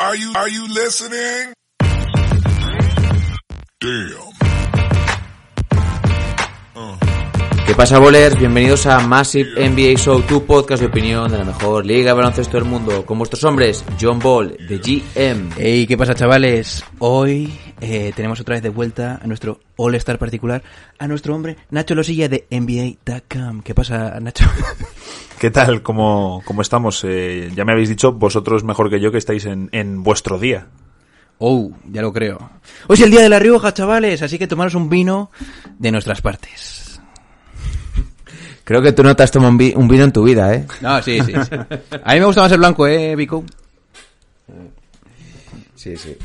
Are you, are you listening? Damn. ¿Qué pasa, bolers? Bienvenidos a Massive NBA Show, tu podcast de opinión de la mejor liga de baloncesto del mundo. Con vuestros hombres, John Ball, de GM. Hey, ¿qué pasa, chavales? Hoy eh, tenemos otra vez de vuelta a nuestro All-Star particular, a nuestro hombre Nacho Losilla de NBA.com. ¿Qué pasa, Nacho? ¿Qué tal? ¿Cómo, cómo estamos? Eh, ya me habéis dicho, vosotros mejor que yo, que estáis en, en vuestro día. Oh, ya lo creo. Hoy es el día de la Rioja, chavales, así que tomaros un vino de nuestras partes. Creo que tú no te has tomado un, vi- un vino en tu vida, ¿eh? No, sí, sí, sí. A mí me gusta más el blanco, ¿eh, Vico? Sí, sí.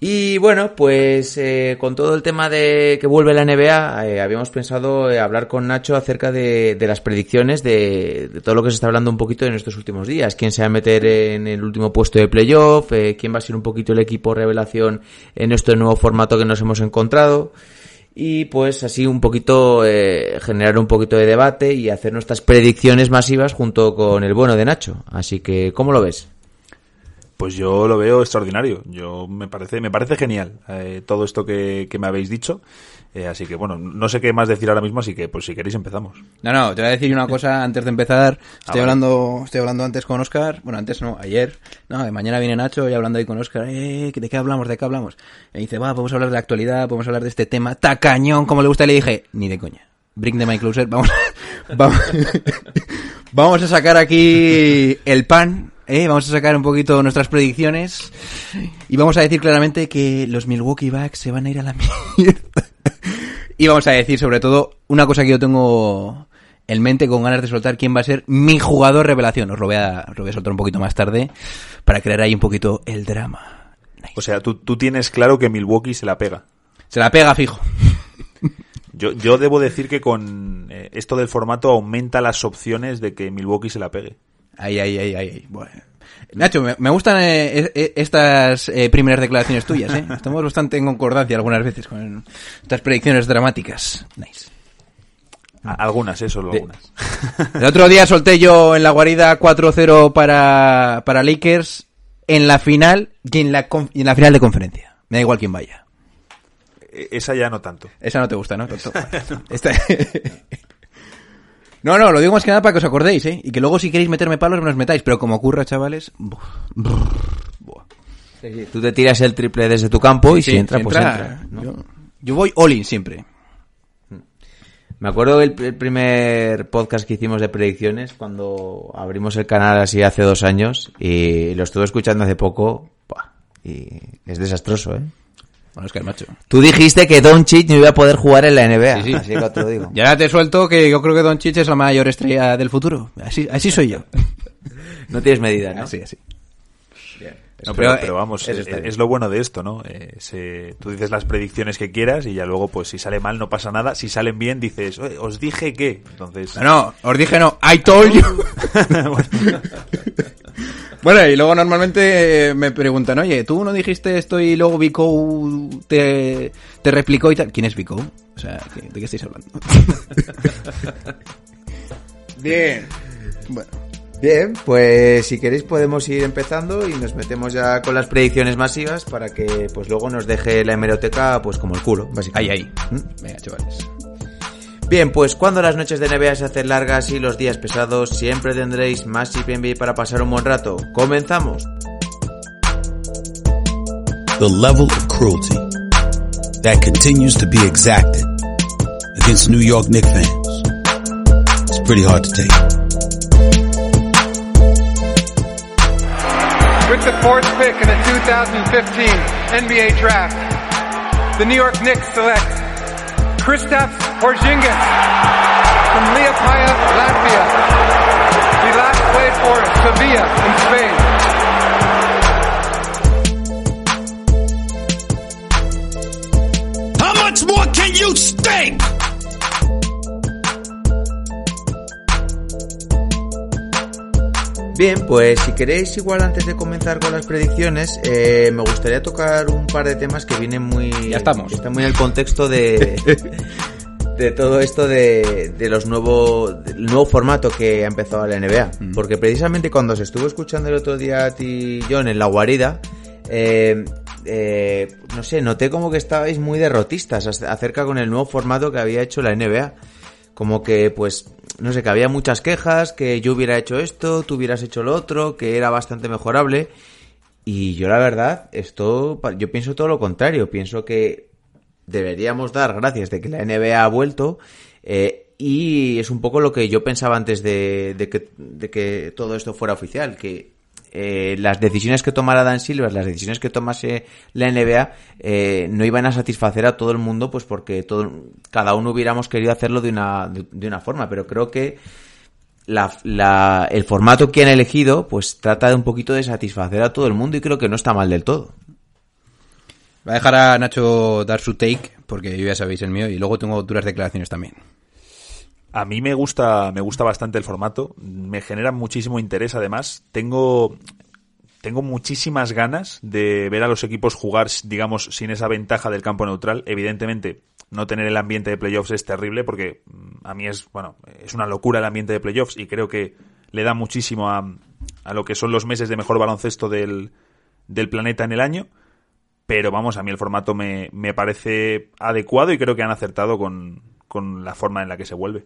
Y bueno, pues eh, con todo el tema de que vuelve la NBA, eh, habíamos pensado eh, hablar con Nacho acerca de, de las predicciones de, de todo lo que se está hablando un poquito en estos últimos días. ¿Quién se va a meter en el último puesto de playoff? Eh, ¿Quién va a ser un poquito el equipo revelación en este nuevo formato que nos hemos encontrado? Y pues así un poquito eh, generar un poquito de debate y hacer nuestras predicciones masivas junto con el bueno de Nacho. Así que, ¿cómo lo ves? Pues yo lo veo extraordinario. Yo me parece, me parece genial eh, todo esto que, que me habéis dicho. Eh, así que bueno, no sé qué más decir ahora mismo, así que pues si queréis empezamos. No, no, te voy a decir una cosa antes de empezar. Estoy vale. hablando, estoy hablando antes con Oscar. Bueno, antes no, ayer. No, de mañana viene Nacho y hablando ahí con Oscar. Eh, ¿de qué hablamos? ¿De qué hablamos? Y dice, va, podemos hablar de la actualidad, podemos hablar de este tema. Tacañón, como le gusta. Y le dije, ni de coña. Bring the my closer. Vamos, vamos, vamos a sacar aquí el pan. ¿Eh? Vamos a sacar un poquito nuestras predicciones. Y vamos a decir claramente que los Milwaukee Bucks se van a ir a la mierda. Y vamos a decir, sobre todo, una cosa que yo tengo en mente con ganas de soltar quién va a ser mi jugador revelación. Os lo voy a, os lo voy a soltar un poquito más tarde para crear ahí un poquito el drama. Nice. O sea, tú, tú tienes claro que Milwaukee se la pega. Se la pega fijo. Yo, yo debo decir que con eh, esto del formato aumenta las opciones de que Milwaukee se la pegue. Ahí, ahí, ahí, ahí. Bueno. Nacho, me, me gustan eh, eh, estas eh, primeras declaraciones tuyas, ¿eh? Estamos bastante en concordancia algunas veces con estas predicciones dramáticas. Nice. Algunas, eso, solo De- algunas. El otro día solté yo en la guarida 4-0 para, para Lakers en la final y en la, conf- y en la final de conferencia. Me da igual quién vaya. E- Esa ya no tanto. Esa no te gusta, ¿no? Tonto? Esta- No, no, lo digo más que nada para que os acordéis, ¿eh? Y que luego si queréis meterme palos me los metáis, pero como ocurra, chavales... buf, buah. Tú te tiras el triple desde tu campo y si entra, si pues entra. ¿no? Yo, yo voy all-in siempre. Me acuerdo del el primer podcast que hicimos de predicciones cuando abrimos el canal así hace dos años y lo estuve escuchando hace poco buah, y es desastroso, ¿eh? Bueno, es que el macho. Tú dijiste que Doncic no iba a poder jugar en la NBA, Sí, sí. así que te lo digo. Y ahora te suelto que yo creo que Don Chich es la mayor estrella del futuro. Así, así soy yo. No tienes medida, ¿no? Así, así. No, Pero, pero, eh, pero vamos, eso eh, bien. es lo bueno de esto, ¿no? Eh, se- tú dices las predicciones que quieras y ya luego, pues si sale mal no pasa nada. Si salen bien dices, "Oye, os dije que. Entonces, No, no, os dije no. I told you. bueno, y luego normalmente eh, me preguntan, oye, tú no dijiste esto y luego Vico te, te replicó y tal. ¿Quién es Vico? O sea, ¿qué- ¿de qué estáis hablando? Bien. Bueno. Bien, pues si queréis podemos ir empezando y nos metemos ya con las predicciones masivas para que pues luego nos deje la hemeroteca pues como el culo, Ahí, básicamente. ahí. ¿Mm? Venga, chavales. Bien, pues cuando las noches de NBA se hacen largas y los días pesados, siempre tendréis más NBA para pasar un buen rato. ¡Comenzamos! the level of cruelty that continues to be exacted against New York Knicks fans. It's pretty hard to take. With the fourth pick in the 2015 NBA draft, the New York Knicks select Kristaps Porzingis from Liepaja, Latvia. He last played for Sevilla in Spain. you stink! Bien, pues si queréis, igual antes de comenzar con las predicciones, eh, me gustaría tocar un par de temas que vienen muy. Ya estamos. Que están muy en el contexto de. de todo esto de, de los nuevos del nuevo formato que ha empezado la NBA porque precisamente cuando se estuvo escuchando el otro día a ti John en la guarida eh, eh, no sé noté como que estabais muy derrotistas ac- acerca con el nuevo formato que había hecho la NBA como que pues no sé que había muchas quejas que yo hubiera hecho esto tú hubieras hecho lo otro que era bastante mejorable. Y yo la verdad esto yo pienso todo lo contrario. Pienso que deberíamos dar gracias de que la NBA ha vuelto eh, y es un poco lo que yo pensaba antes de, que, de que todo esto fuera oficial, que eh, las decisiones que tomara Dan Silver, las decisiones que tomase la NBA, eh, no iban a satisfacer a todo el mundo, pues porque todo, cada uno hubiéramos querido hacerlo de una, de, una forma, pero creo que la- el formato que han elegido, pues trata de un poquito de satisfacer a todo el mundo y creo que no está mal del todo. Voy a dejar a Nacho dar su take, porque ya sabéis el mío, y luego tengo duras declaraciones también. A mí me gusta, me gusta bastante el formato, me genera muchísimo interés además. Tengo, tengo muchísimas ganas de ver a los equipos jugar, digamos, sin esa ventaja del campo neutral. Evidentemente, no tener el ambiente de playoffs es terrible porque mm, a mí es, bueno, es una locura el ambiente de playoffs y creo que le da muchísimo a, a lo que son los meses de mejor baloncesto del, del planeta en el año. Pero vamos, a mí el formato me, me parece adecuado y creo que han acertado con, con la forma en la que se vuelve.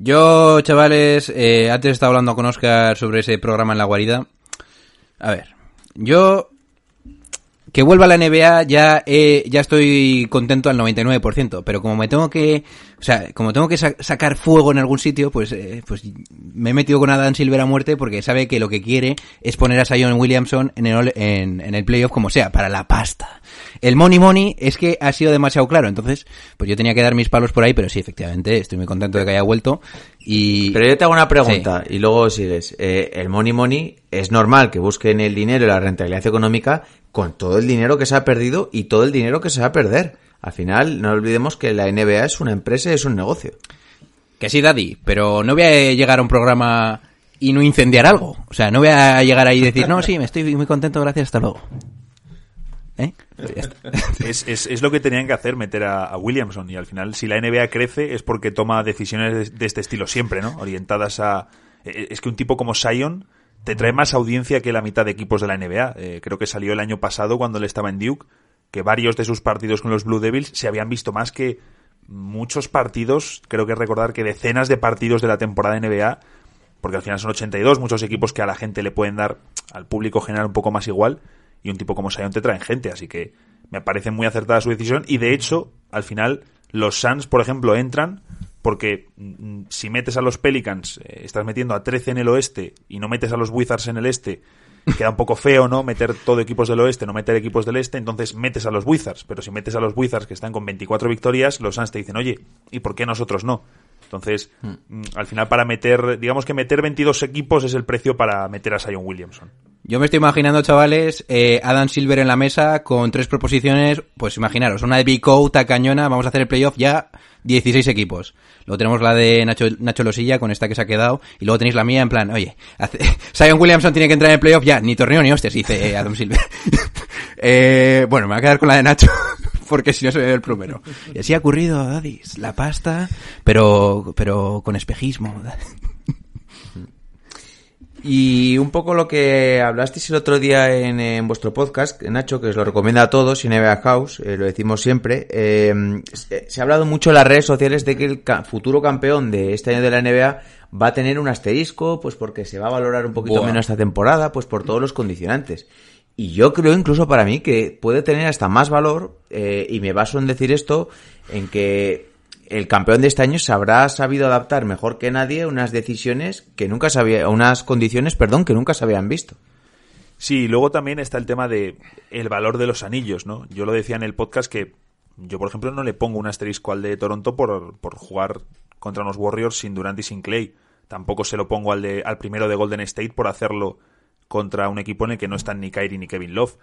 Yo, chavales, eh, antes estaba hablando con Oscar sobre ese programa en la guarida. A ver, yo que vuelva a la NBA ya eh, ya estoy contento al 99%, pero como me tengo que, o sea, como tengo que sa- sacar fuego en algún sitio, pues eh, pues me he metido con Adam Silver a muerte porque sabe que lo que quiere es poner a Zion Williamson en el en, en el playoff como sea, para la pasta. El money money es que ha sido demasiado claro, entonces pues yo tenía que dar mis palos por ahí, pero sí, efectivamente, estoy muy contento de que haya vuelto y Pero yo te hago una pregunta y luego sigues. Eh, el money money es normal que busquen el dinero y la rentabilidad económica con todo el dinero que se ha perdido y todo el dinero que se va a perder. Al final, no olvidemos que la NBA es una empresa y es un negocio. Que sí, Daddy, pero no voy a llegar a un programa y no incendiar algo. O sea, no voy a llegar ahí y decir, no, sí, me estoy muy contento, gracias, hasta luego. ¿Eh? Es, es, es lo que tenían que hacer, meter a, a Williamson. Y al final, si la NBA crece, es porque toma decisiones de, de este estilo siempre, ¿no? Orientadas a. eh, Es que un tipo como Sion te trae más audiencia que la mitad de equipos de la NBA. Eh, creo que salió el año pasado cuando él estaba en Duke, que varios de sus partidos con los Blue Devils se habían visto más que muchos partidos, creo que recordar que decenas de partidos de la temporada NBA, porque al final son 82, muchos equipos que a la gente le pueden dar, al público general un poco más igual, y un tipo como Sion te traen gente, así que me parece muy acertada su decisión, y de hecho, al final, los Suns, por ejemplo, entran porque mm, si metes a los Pelicans, eh, estás metiendo a 13 en el oeste y no metes a los Wizards en el este, queda un poco feo, ¿no? Meter todo equipos del oeste, no meter equipos del este, entonces metes a los Wizards, pero si metes a los Wizards que están con 24 victorias, los Suns te dicen, oye, ¿y por qué nosotros no? Entonces, mm, al final para meter, digamos que meter 22 equipos es el precio para meter a Zion Williamson. Yo me estoy imaginando, chavales, eh, Adam Silver en la mesa con tres proposiciones, pues imaginaros, una de Big O, tacañona, vamos a hacer el playoff ya 16 equipos. Luego tenemos la de Nacho, Nacho Losilla con esta que se ha quedado, y luego tenéis la mía en plan, oye, hace- Zion Williamson tiene que entrar en el playoff ya, ni torneo ni hostias, dice eh, Adam Silver. eh, bueno, me voy a quedar con la de Nacho, porque si no soy el primero. Y así ha ocurrido, Dadis, la pasta, pero, pero con espejismo. Y un poco lo que hablasteis el otro día en, en vuestro podcast, Nacho, que os lo recomienda a todos, y NBA House, eh, lo decimos siempre, eh, se, se ha hablado mucho en las redes sociales de que el ca- futuro campeón de este año de la NBA va a tener un asterisco, pues porque se va a valorar un poquito Buah. menos esta temporada, pues por todos los condicionantes. Y yo creo incluso para mí que puede tener hasta más valor, eh, y me baso en decir esto, en que el campeón de este año se habrá sabido adaptar mejor que nadie unas decisiones que nunca se había, unas condiciones, perdón, que nunca se habían visto. Sí, luego también está el tema de el valor de los anillos, ¿no? Yo lo decía en el podcast que yo, por ejemplo, no le pongo un asterisco al de Toronto por, por jugar contra unos Warriors sin Durant y sin Clay. Tampoco se lo pongo al, de, al primero de Golden State por hacerlo contra un equipo en el que no están ni Kyrie ni Kevin Love.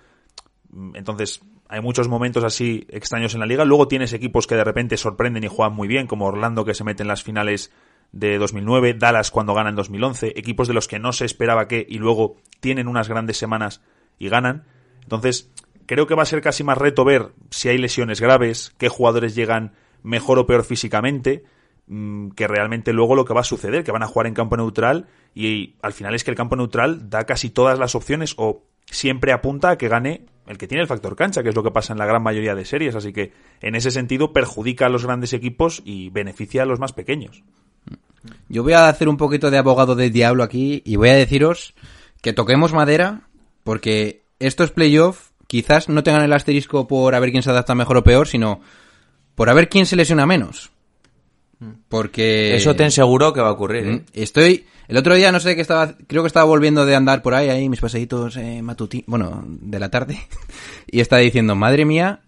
Mm, Entonces, hay muchos momentos así extraños en la liga. Luego tienes equipos que de repente sorprenden y juegan muy bien, como Orlando que se mete en las finales de 2009, Dallas cuando gana en 2011, equipos de los que no se esperaba que y luego tienen unas grandes semanas y ganan. Entonces, creo que va a ser casi más reto ver si hay lesiones graves, qué jugadores llegan mejor o peor físicamente, mm, que realmente luego lo que va a suceder, que van a jugar en campo neutral y al final es que el campo neutral da casi todas las opciones o siempre apunta a que gane el que tiene el factor cancha, que es lo que pasa en la gran mayoría de series, así que en ese sentido perjudica a los grandes equipos y beneficia a los más pequeños. Yo voy a hacer un poquito de abogado del diablo aquí y voy a deciros que toquemos madera porque estos playoffs quizás no tengan el asterisco por a ver quién se adapta mejor o peor, sino por a ver quién se lesiona menos. Porque... Eso te aseguro que va a ocurrir. ¿eh? Mm, Estoy... El otro día no sé qué estaba... Creo que estaba volviendo de andar por ahí, ahí mis paseitos eh, matutinos... Bueno, de la tarde. y estaba diciendo, madre mía,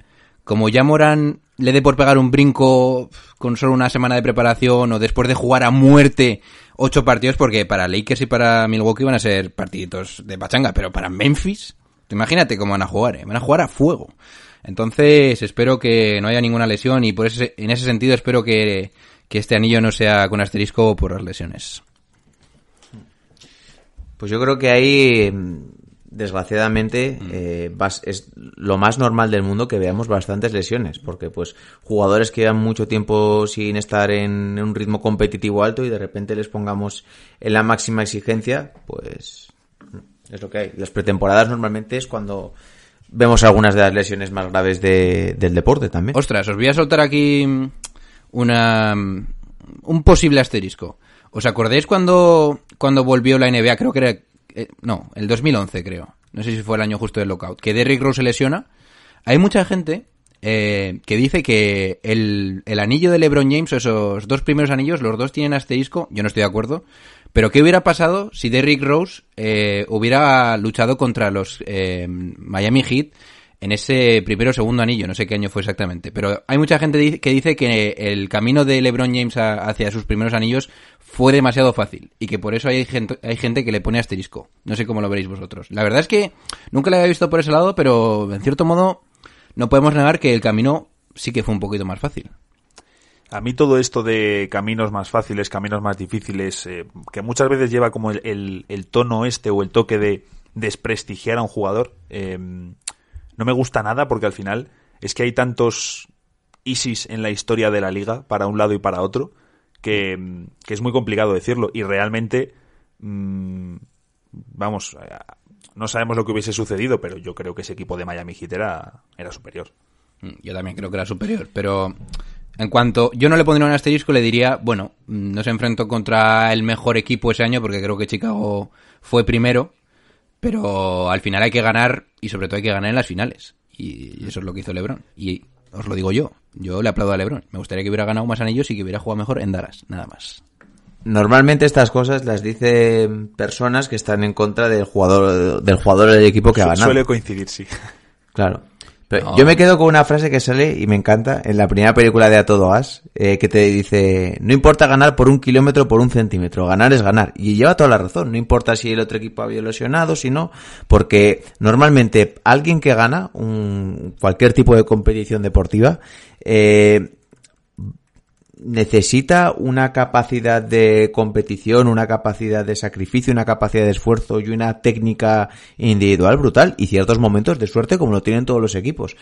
como ya Morán le dé por pegar un brinco con solo una semana de preparación o después de jugar a muerte ocho partidos, porque para Lakers y para Milwaukee van a ser partiditos de pachanga, pero para Memphis, imagínate cómo van a jugar, ¿eh? van a jugar a fuego. Entonces espero que no haya ninguna lesión y por ese, en ese sentido espero que, que este anillo no sea con asterisco por las lesiones. Pues yo creo que ahí, desgraciadamente, eh, vas- es lo más normal del mundo que veamos bastantes lesiones, porque pues jugadores que llevan mucho tiempo sin estar en un ritmo competitivo alto y de repente les pongamos en la máxima exigencia, pues es lo que hay. Las pretemporadas normalmente es cuando vemos algunas de las lesiones más graves de- del deporte también. Ostras, os voy a soltar aquí mm, una mm, un posible asterisco. ¿Os acordáis cuando, cuando volvió la NBA? Creo que era... eh, no, el 2011 creo. No sé si fue el año justo del lockout. Que Derrick Rose se lesiona. Hay mucha gente eh, que dice que el, el anillo de LeBron James, esos dos primeros anillos, los dos tienen asterisco. Yo no estoy de acuerdo. Pero ¿qué hubiera pasado si Derrick Rose eh, hubiera luchado contra los eh, Miami Heat en ese primero o segundo anillo? No sé qué año fue exactamente. Pero hay mucha gente que dice que el camino de LeBron James a- hacia sus primeros anillos fue demasiado fácil y que por eso hay gente, hay gente que le pone asterisco. No sé cómo lo veréis vosotros. La verdad es que nunca lo había visto por ese lado, pero en cierto modo no podemos negar que el camino sí que fue un poquito más fácil. A mí todo esto de caminos más fáciles, caminos más difíciles, eh, que muchas veces lleva como el tono este o el toque de desprestigiar a un jugador, eh, no me gusta nada porque al final es que hay tantos ISIS en la historia de la liga para un lado y para otro que, es muy complicado decirlo. Y realmente mm, vamos no sabemos lo que hubiese sucedido pero yo creo que ese equipo de Miami Heat era, era superior. Mm, Yo también creo que era superior, pero en cuanto yo no le pondría un asterisco, le diría, bueno, mm, no se enfrentó contra el mejor equipo ese año porque creo que Chicago fue primero, pero al final hay que ganar y sobre todo hay que ganar en las finales. Y eso es lo que hizo LeBron. Y os lo digo yo, yo le aplaudo a LeBron. Me gustaría que hubiera ganado más anillos y que hubiera jugado mejor en Dallas, nada más. Normalmente estas cosas las dicen personas que están en contra del jugador del jugador del equipo que ha ganado. suele coincidir sí Claro. Pero No. Yo me quedo con una frase que sale y me encanta en la primera película de A Todo Gas, eh, que te dice, no importa ganar por un kilómetro o por un centímetro, ganar es ganar. Y lleva toda la razón, no importa si el otro equipo había lesionado, si no, porque normalmente alguien que gana un, cualquier tipo de competición deportiva, eh, necesita una capacidad de competición, una capacidad de sacrificio, una capacidad de esfuerzo y una técnica individual brutal y ciertos momentos de suerte como lo tienen todos los equipos.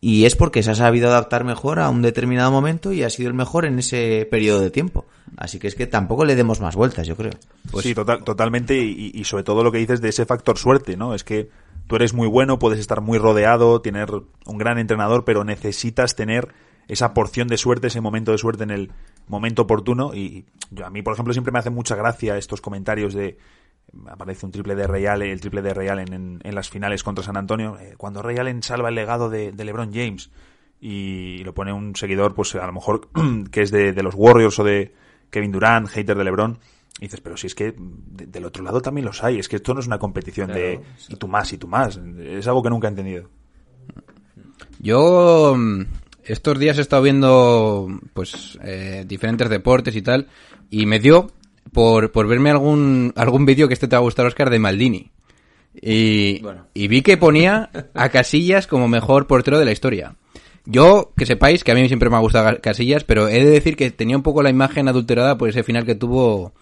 Y es porque se ha sabido adaptar mejor a un determinado momento y ha sido el mejor en ese periodo de tiempo. Así que es que tampoco le demos más vueltas, yo creo. sí, total, totalmente. Y, y sobre todo lo que dices de ese factor suerte, ¿no? Es que tú eres muy bueno, puedes estar muy rodeado, tener un gran entrenador, pero necesitas tener esa porción de suerte, ese momento de suerte en el momento oportuno. Y yo, a mí, por ejemplo, siempre me hace mucha gracia estos comentarios de aparece un triple de Real, el triple de Real en, en, en las finales contra San Antonio, eh, cuando Ray Allen salva el legado de, de LeBron James y lo pone un seguidor, pues a lo mejor que es de, de los Warriors o de Kevin Durant, hater de LeBron, y dices, pero si es que de- del otro lado también los hay, es que esto no es una competición de y tú más y tú más, es algo que nunca he entendido. Yo mm, estos días he estado viendo pues eh, diferentes deportes y tal y me dio por, por verme algún algún vídeo que este te va a gustar Oscar de Maldini. Y, y vi que ponía a Casillas como mejor portero de la historia. Yo, que sepáis que a mí siempre me ha gustado Casillas, pero he de decir que tenía un poco la imagen adulterada por ese final que tuvo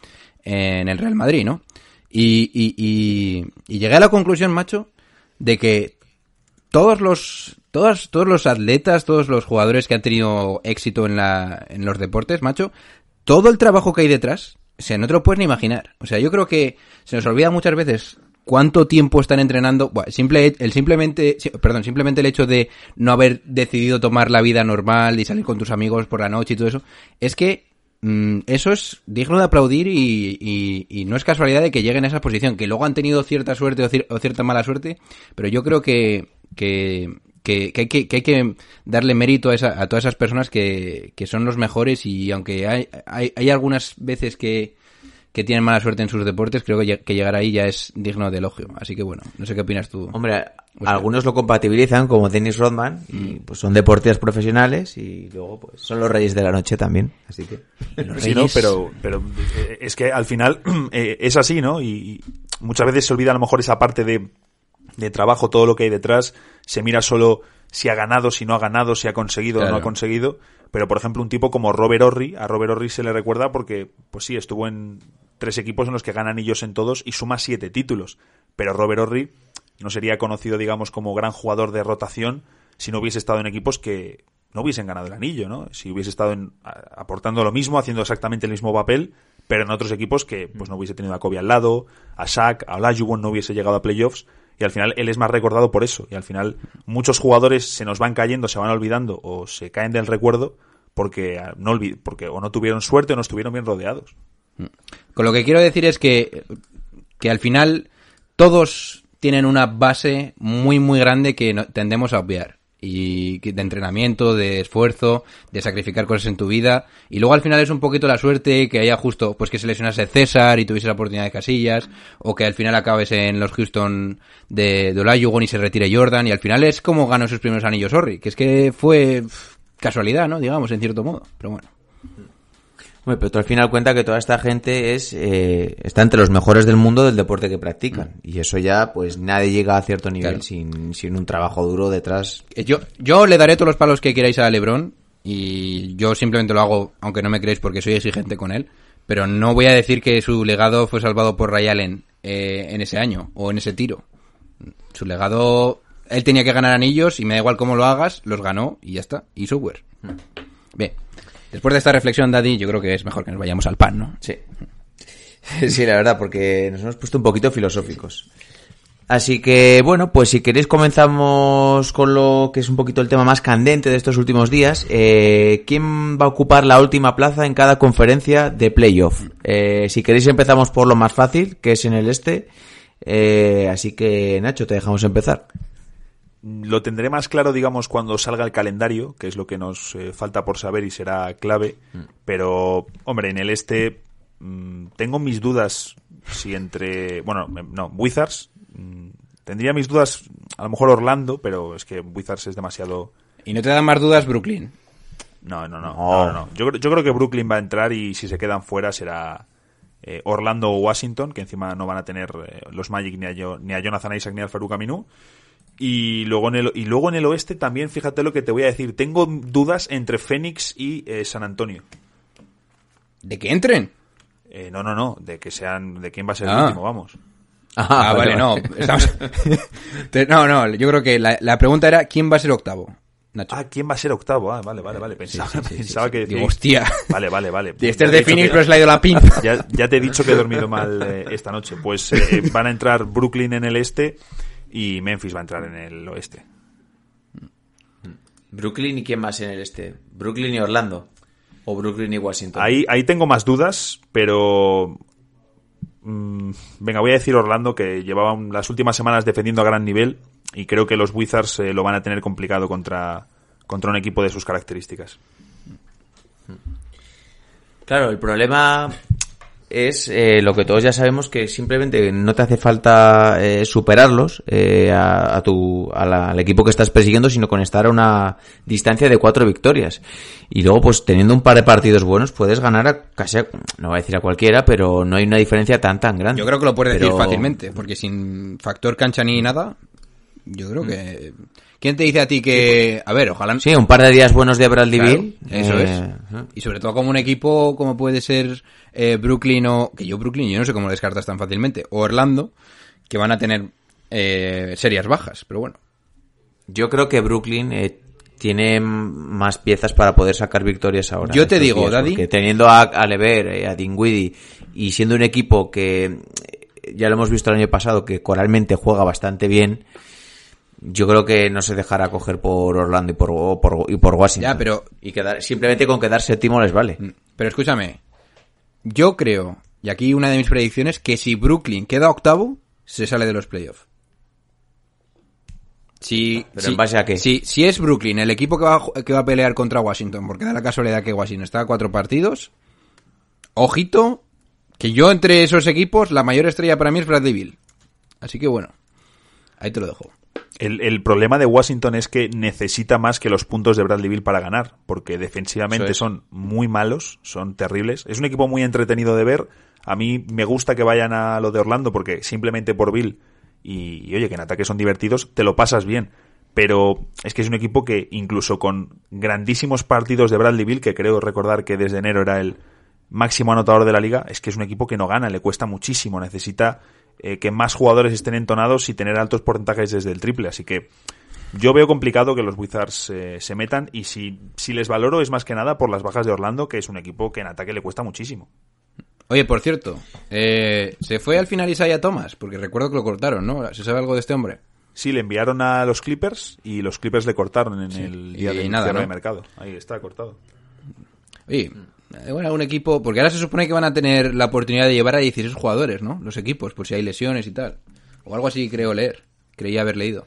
en el Real Madrid, ¿no? Y, y, y, y llegué a la conclusión, macho, de que todos los todos, todos los atletas, todos los jugadores que han tenido éxito en, la, en los deportes, macho, todo el trabajo que hay detrás, o sea, no te lo puedes ni imaginar. O sea, yo creo que se nos olvida muchas veces cuánto tiempo están entrenando. Buah, simple, el simplemente, perdón, simplemente el hecho de no haber decidido tomar la vida normal y salir con tus amigos por la noche y todo eso, es que mm, eso es digno de aplaudir y, y- y no es casualidad de que lleguen a esa posición, que luego han tenido cierta suerte o, cier- o cierta mala suerte, pero yo creo que, que, que hay, que, que hay que darle mérito a, esa- a todas esas personas que, que son los mejores y aunque hay, hay, hay algunas veces que, que tienen mala suerte en sus deportes, creo que, lle- que llegar ahí ya es digno de elogio. Así que bueno, no sé qué opinas tú. Hombre, Oscar. algunos lo compatibilizan como Dennis Rodman y pues son deportistas profesionales y luego pues son los reyes de la noche también, así que Sí, ¿no? Pero, pero eh, es que al final eh, es así, ¿no? Y, y muchas veces se olvida a lo mejor esa parte de, de trabajo, todo lo que hay detrás. Se mira solo si ha ganado, si no ha ganado, si ha conseguido o no ha conseguido. Pero, por ejemplo, un tipo como Robert Horry, a Robert Horry se le recuerda porque, pues sí, estuvo en tres equipos en los que gana anillos en todos y suma siete títulos. Pero Robert Horry no sería conocido, digamos, como gran jugador de rotación si no hubiese estado en equipos que no hubiesen ganado el anillo, ¿no? Si hubiese estado en- a- aportando lo mismo, haciendo exactamente el mismo papel, pero en otros equipos que pues no hubiese tenido a Kobe al lado, a Shaq, a Olajuwon no hubiese llegado a playoffs y al final él es más recordado por eso y al final muchos jugadores se nos van cayendo, se van olvidando o se caen del recuerdo porque ah, no porque o no tuvieron suerte o no estuvieron bien rodeados. Con lo que quiero decir es que, que al final todos tienen una base muy muy grande que tendemos a obviar. Y de entrenamiento, de esfuerzo, de sacrificar cosas en tu vida. Y luego al final es un poquito la suerte que haya justo, pues que se lesionase César y tuviese la oportunidad de Casillas. O que al final acabes en los Houston de, de Olajuwon y se retire Jordan. Y al final es como ganó sus primeros anillos Sorry. Que es que fue casualidad, ¿no? Digamos, en cierto modo. Pero bueno. Hombre, pero tú al final cuenta que toda esta gente es eh, está entre los mejores del mundo del deporte que practican. Y eso ya, pues nadie llega a cierto nivel Claro. sin, sin un trabajo duro detrás. Eh, Yo, yo le daré todos los palos que queráis a LeBron y yo simplemente lo hago, aunque no me creéis porque soy exigente con él, pero no voy a decir que su legado fue salvado por Ray Allen eh, en ese año o en ese tiro. Su legado, él tenía que ganar anillos y me da igual cómo lo hagas, los ganó y ya está, y software. Bien, después de esta reflexión, Daddy, yo creo que es mejor que nos vayamos al pan, ¿no? Sí. Sí, la verdad, porque nos hemos puesto un poquito filosóficos. Así que, bueno, pues si queréis comenzamos con lo que es un poquito el tema más candente de estos últimos días. Eh, ¿Quién va a ocupar la última plaza en cada conferencia de playoff? Eh, si queréis empezamos por lo más fácil, que es en el este. Eh, así que, Nacho, te dejamos empezar. Lo tendré más claro, digamos, cuando salga el calendario, que es lo que nos eh, falta por saber y será clave. Pero, hombre, en el este mm, tengo mis dudas si entre... Bueno, no, Wizards. mm, tendría mis dudas, a lo mejor Orlando, pero es que Wizards es demasiado... Y no te dan más dudas Brooklyn. No, no, no. No. no, no, no. Yo, creo- yo creo que Brooklyn va a entrar y si se quedan fuera será eh, Orlando o Washington, que encima no van a tener eh, los Magic ni a, ni a Jonathan Isaac ni al Farouk Aminu. Y luego, en el, y luego en el oeste también, fíjate lo que te voy a decir, tengo dudas entre Phoenix y eh, San Antonio. ¿De que entren? Eh, no, no, no, de que sean, de quién va a ser el Ah. último, vamos. Ah, vale, no. estamos- no, no, yo creo que la, la pregunta era ¿quién va a ser octavo? Nacho. Ah, ¿quién va a ser octavo? Ah, vale, vale, vale. Pensaba, sí, sí, pensaba sí, que sí. Digo, hostia. Vale, vale, vale. Y este Ya es te he de dicho Phoenix, que- pero se le ha ido la pinza. Ya, ya te he dicho que he dormido mal eh, esta noche. Pues eh, van a entrar Brooklyn en el este y Memphis va a entrar en el oeste. Brooklyn y quién más en el este? Brooklyn y Orlando. O Brooklyn y Washington. Ahí, ahí tengo más dudas, pero... mm, venga, voy a decir Orlando que llevaban las últimas semanas defendiendo a gran nivel y creo que los Wizards eh, lo van a tener complicado contra, contra un equipo de sus características. Claro, el problema es eh, lo que todos ya sabemos que simplemente no te hace falta eh, superarlos eh, a, a tu a la- al equipo que estás persiguiendo, sino con estar a una distancia de cuatro victorias. Y luego, pues teniendo un par de partidos buenos, puedes ganar a casi, a- no voy a decir a cualquiera, pero no hay una diferencia tan tan grande. Yo creo que lo puedes decir fácilmente, porque sin factor cancha ni nada, Yo creo que... ¿Quién te dice a ti que... A ver, ojalá... Sí, un par de días buenos de Bradley Claro, eso eh, es. Y sobre todo como un equipo como puede ser eh, Brooklyn o... Que yo Brooklyn, yo no sé cómo lo descartas tan fácilmente. O Orlando, que van a tener eh, serias bajas. Pero bueno. Yo creo que Brooklyn eh, tiene más piezas para poder sacar victorias ahora. Yo te digo, Daddy- porque teniendo a, a Lever, a Dinwiddie y siendo un equipo que ya lo hemos visto el año pasado que coralmente juega bastante bien, yo creo que no se dejará coger por Orlando y por, y por Washington. Ya, pero- y quedar, simplemente con quedar séptimo les vale. Pero escúchame. Yo creo, y aquí una de mis predicciones, que si Brooklyn queda octavo, se sale de los playoffs. Si, ¿Pero si- en base a qué? Si, si es Brooklyn el equipo que va, que va a pelear contra Washington, porque da la casualidad que Washington está a cuatro partidos, ojito, que yo entre esos equipos, la mayor estrella para mí es Bradley Beal. Así que bueno, ahí te lo dejo. El, el problema de Washington es que necesita más que los puntos de Bradley Bill para ganar, porque defensivamente es. son muy malos, son terribles. Es un equipo muy entretenido de ver. A mí me gusta que vayan a lo de Orlando porque simplemente por Bill y, y, oye, que en ataque son divertidos, te lo pasas bien. Pero es que es un equipo que incluso con grandísimos partidos de Bradley Bill, que creo recordar que desde enero era el máximo anotador de la liga, es que es un equipo que no gana, le cuesta muchísimo, necesita eh, que más jugadores estén entonados y tener altos porcentajes desde el triple. Así que yo veo complicado que los Wizards eh, se metan y si, si les valoro es más que nada por las bajas de Orlando, que es un equipo que en ataque le cuesta muchísimo. Oye, por cierto, eh, se fue al final Isaiah Thomas, porque recuerdo que lo cortaron, ¿no? ¿Se sabe algo de este hombre? Sí, le enviaron a los Clippers y los Clippers le cortaron en el día y de mercado. Ahí está, cortado. Oye, bueno, un equipo, porque ahora se supone que van a tener la oportunidad de llevar a 16 jugadores, ¿no? Los equipos, por si hay lesiones y tal. O algo así creo leer, creía haber leído.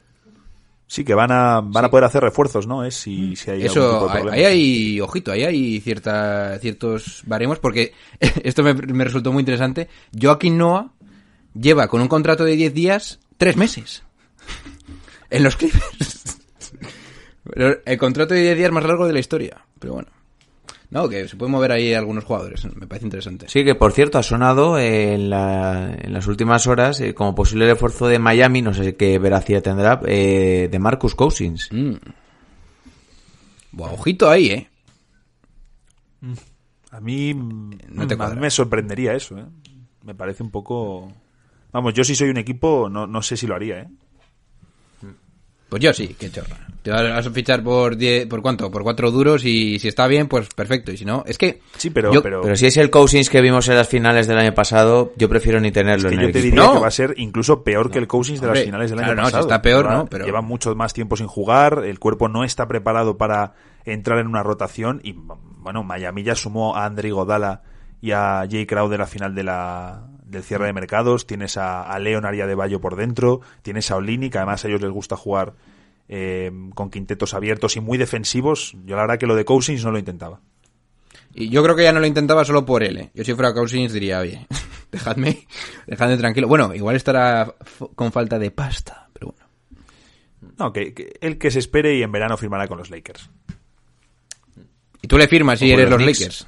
Sí, que van a, van a poder hacer refuerzos, ¿no? Es si, si hay algún tipo Eso, de ahí problema. ahí hay, ojito, ahí hay cierta, ciertos baremos, porque esto me, me resultó muy interesante. Joaquín Noah lleva con un contrato de 10 días, 3 meses. En los Clippers. El contrato de 10 días más largo de la historia. Pero bueno. No, que se pueden mover ahí algunos jugadores. Me parece interesante. Sí, que por cierto ha sonado eh, en, la- en las últimas horas eh, como posible refuerzo de Miami, no sé qué veracidad tendrá, eh, de Marcus Cousins. Mm. Buah, ojito ahí, ¿eh? A mí, No te a mí cuadra. me sorprendería eso, ¿eh? Me parece un poco... Vamos, yo si soy un equipo, no, no sé si lo haría, ¿eh? Pues yo sí, qué chorra. Te vas a fichar por 10, ¿por cuánto? Por cuatro duros y si está bien, pues perfecto. Y si no, es que... Sí, pero... Yo- pero, Pero si es el Cousins que vimos en las finales del año pasado, yo prefiero ni tenerlo es que en yo el te equipo. diría No. que va a ser incluso peor que el Cousins de las finales del claro, año no, si pasado. está peor, Lleva- no, pero- Lleva mucho más tiempo sin jugar, el cuerpo no está preparado para entrar en una rotación y, bueno, Miami ya sumó a Andre Godala y a Jay Crowder a final de la, del cierre de mercados, tienes a, a a De Bayo por dentro, tienes a Olini, que además a ellos les gusta jugar eh, con quintetos abiertos y muy defensivos. Yo la verdad que lo de Cousins no lo intentaba. Y yo creo que ya no lo intentaba solo por él, ¿eh? Yo si fuera Cousins diría, oye, dejadme, dejadme tranquilo. Bueno, igual estará con falta de pasta, pero bueno. No, que, que el que se espere y en verano firmará con los Lakers. Y tú le firmas si eres los. Lakers.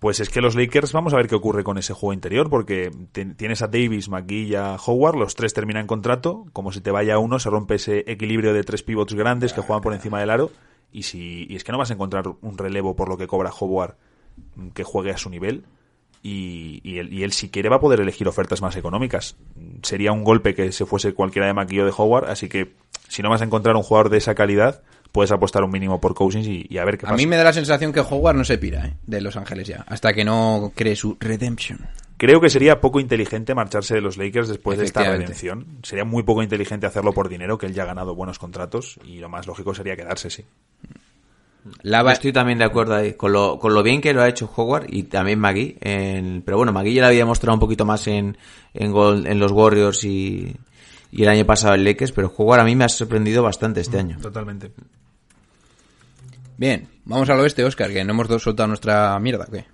Pues es que los Lakers, vamos a ver qué ocurre con ese juego interior, porque tienes a Davis, McGee y a Howard, los tres terminan contrato, como si te vaya uno, se rompe ese equilibrio de tres pivots grandes que juegan por encima del aro, y si y es que no vas a encontrar un relevo por lo que cobra Howard mm, que juegue a su nivel, y, él, y él si quiere va a poder elegir ofertas más económicas. Sería un golpe que se fuese cualquiera de McGee o de Howard, así que si no vas a encontrar un jugador de esa calidad, puedes apostar un mínimo por Cousins y, y a ver qué A pasa. mí me da la sensación que Howard no se pira, ¿eh? De Los Ángeles ya, hasta que no cree su redemption. Creo que sería poco inteligente marcharse de los Lakers después de esta redención. Sería muy poco inteligente hacerlo por dinero, que él ya ha ganado buenos contratos y lo más lógico sería quedarse, sí. Estoy también de acuerdo ahí, con lo, con lo bien que lo ha hecho Howard y también Magui. En, pero bueno, Magui ya lo había mostrado un poquito más en, en, Gol- en los Warriors y, y el año pasado en Lakers, pero Howard a mí me ha sorprendido bastante este año. Totalmente. Bien, vamos al oeste, Oscar, que no hemos do- soltado nuestra mierda, ¿o qué?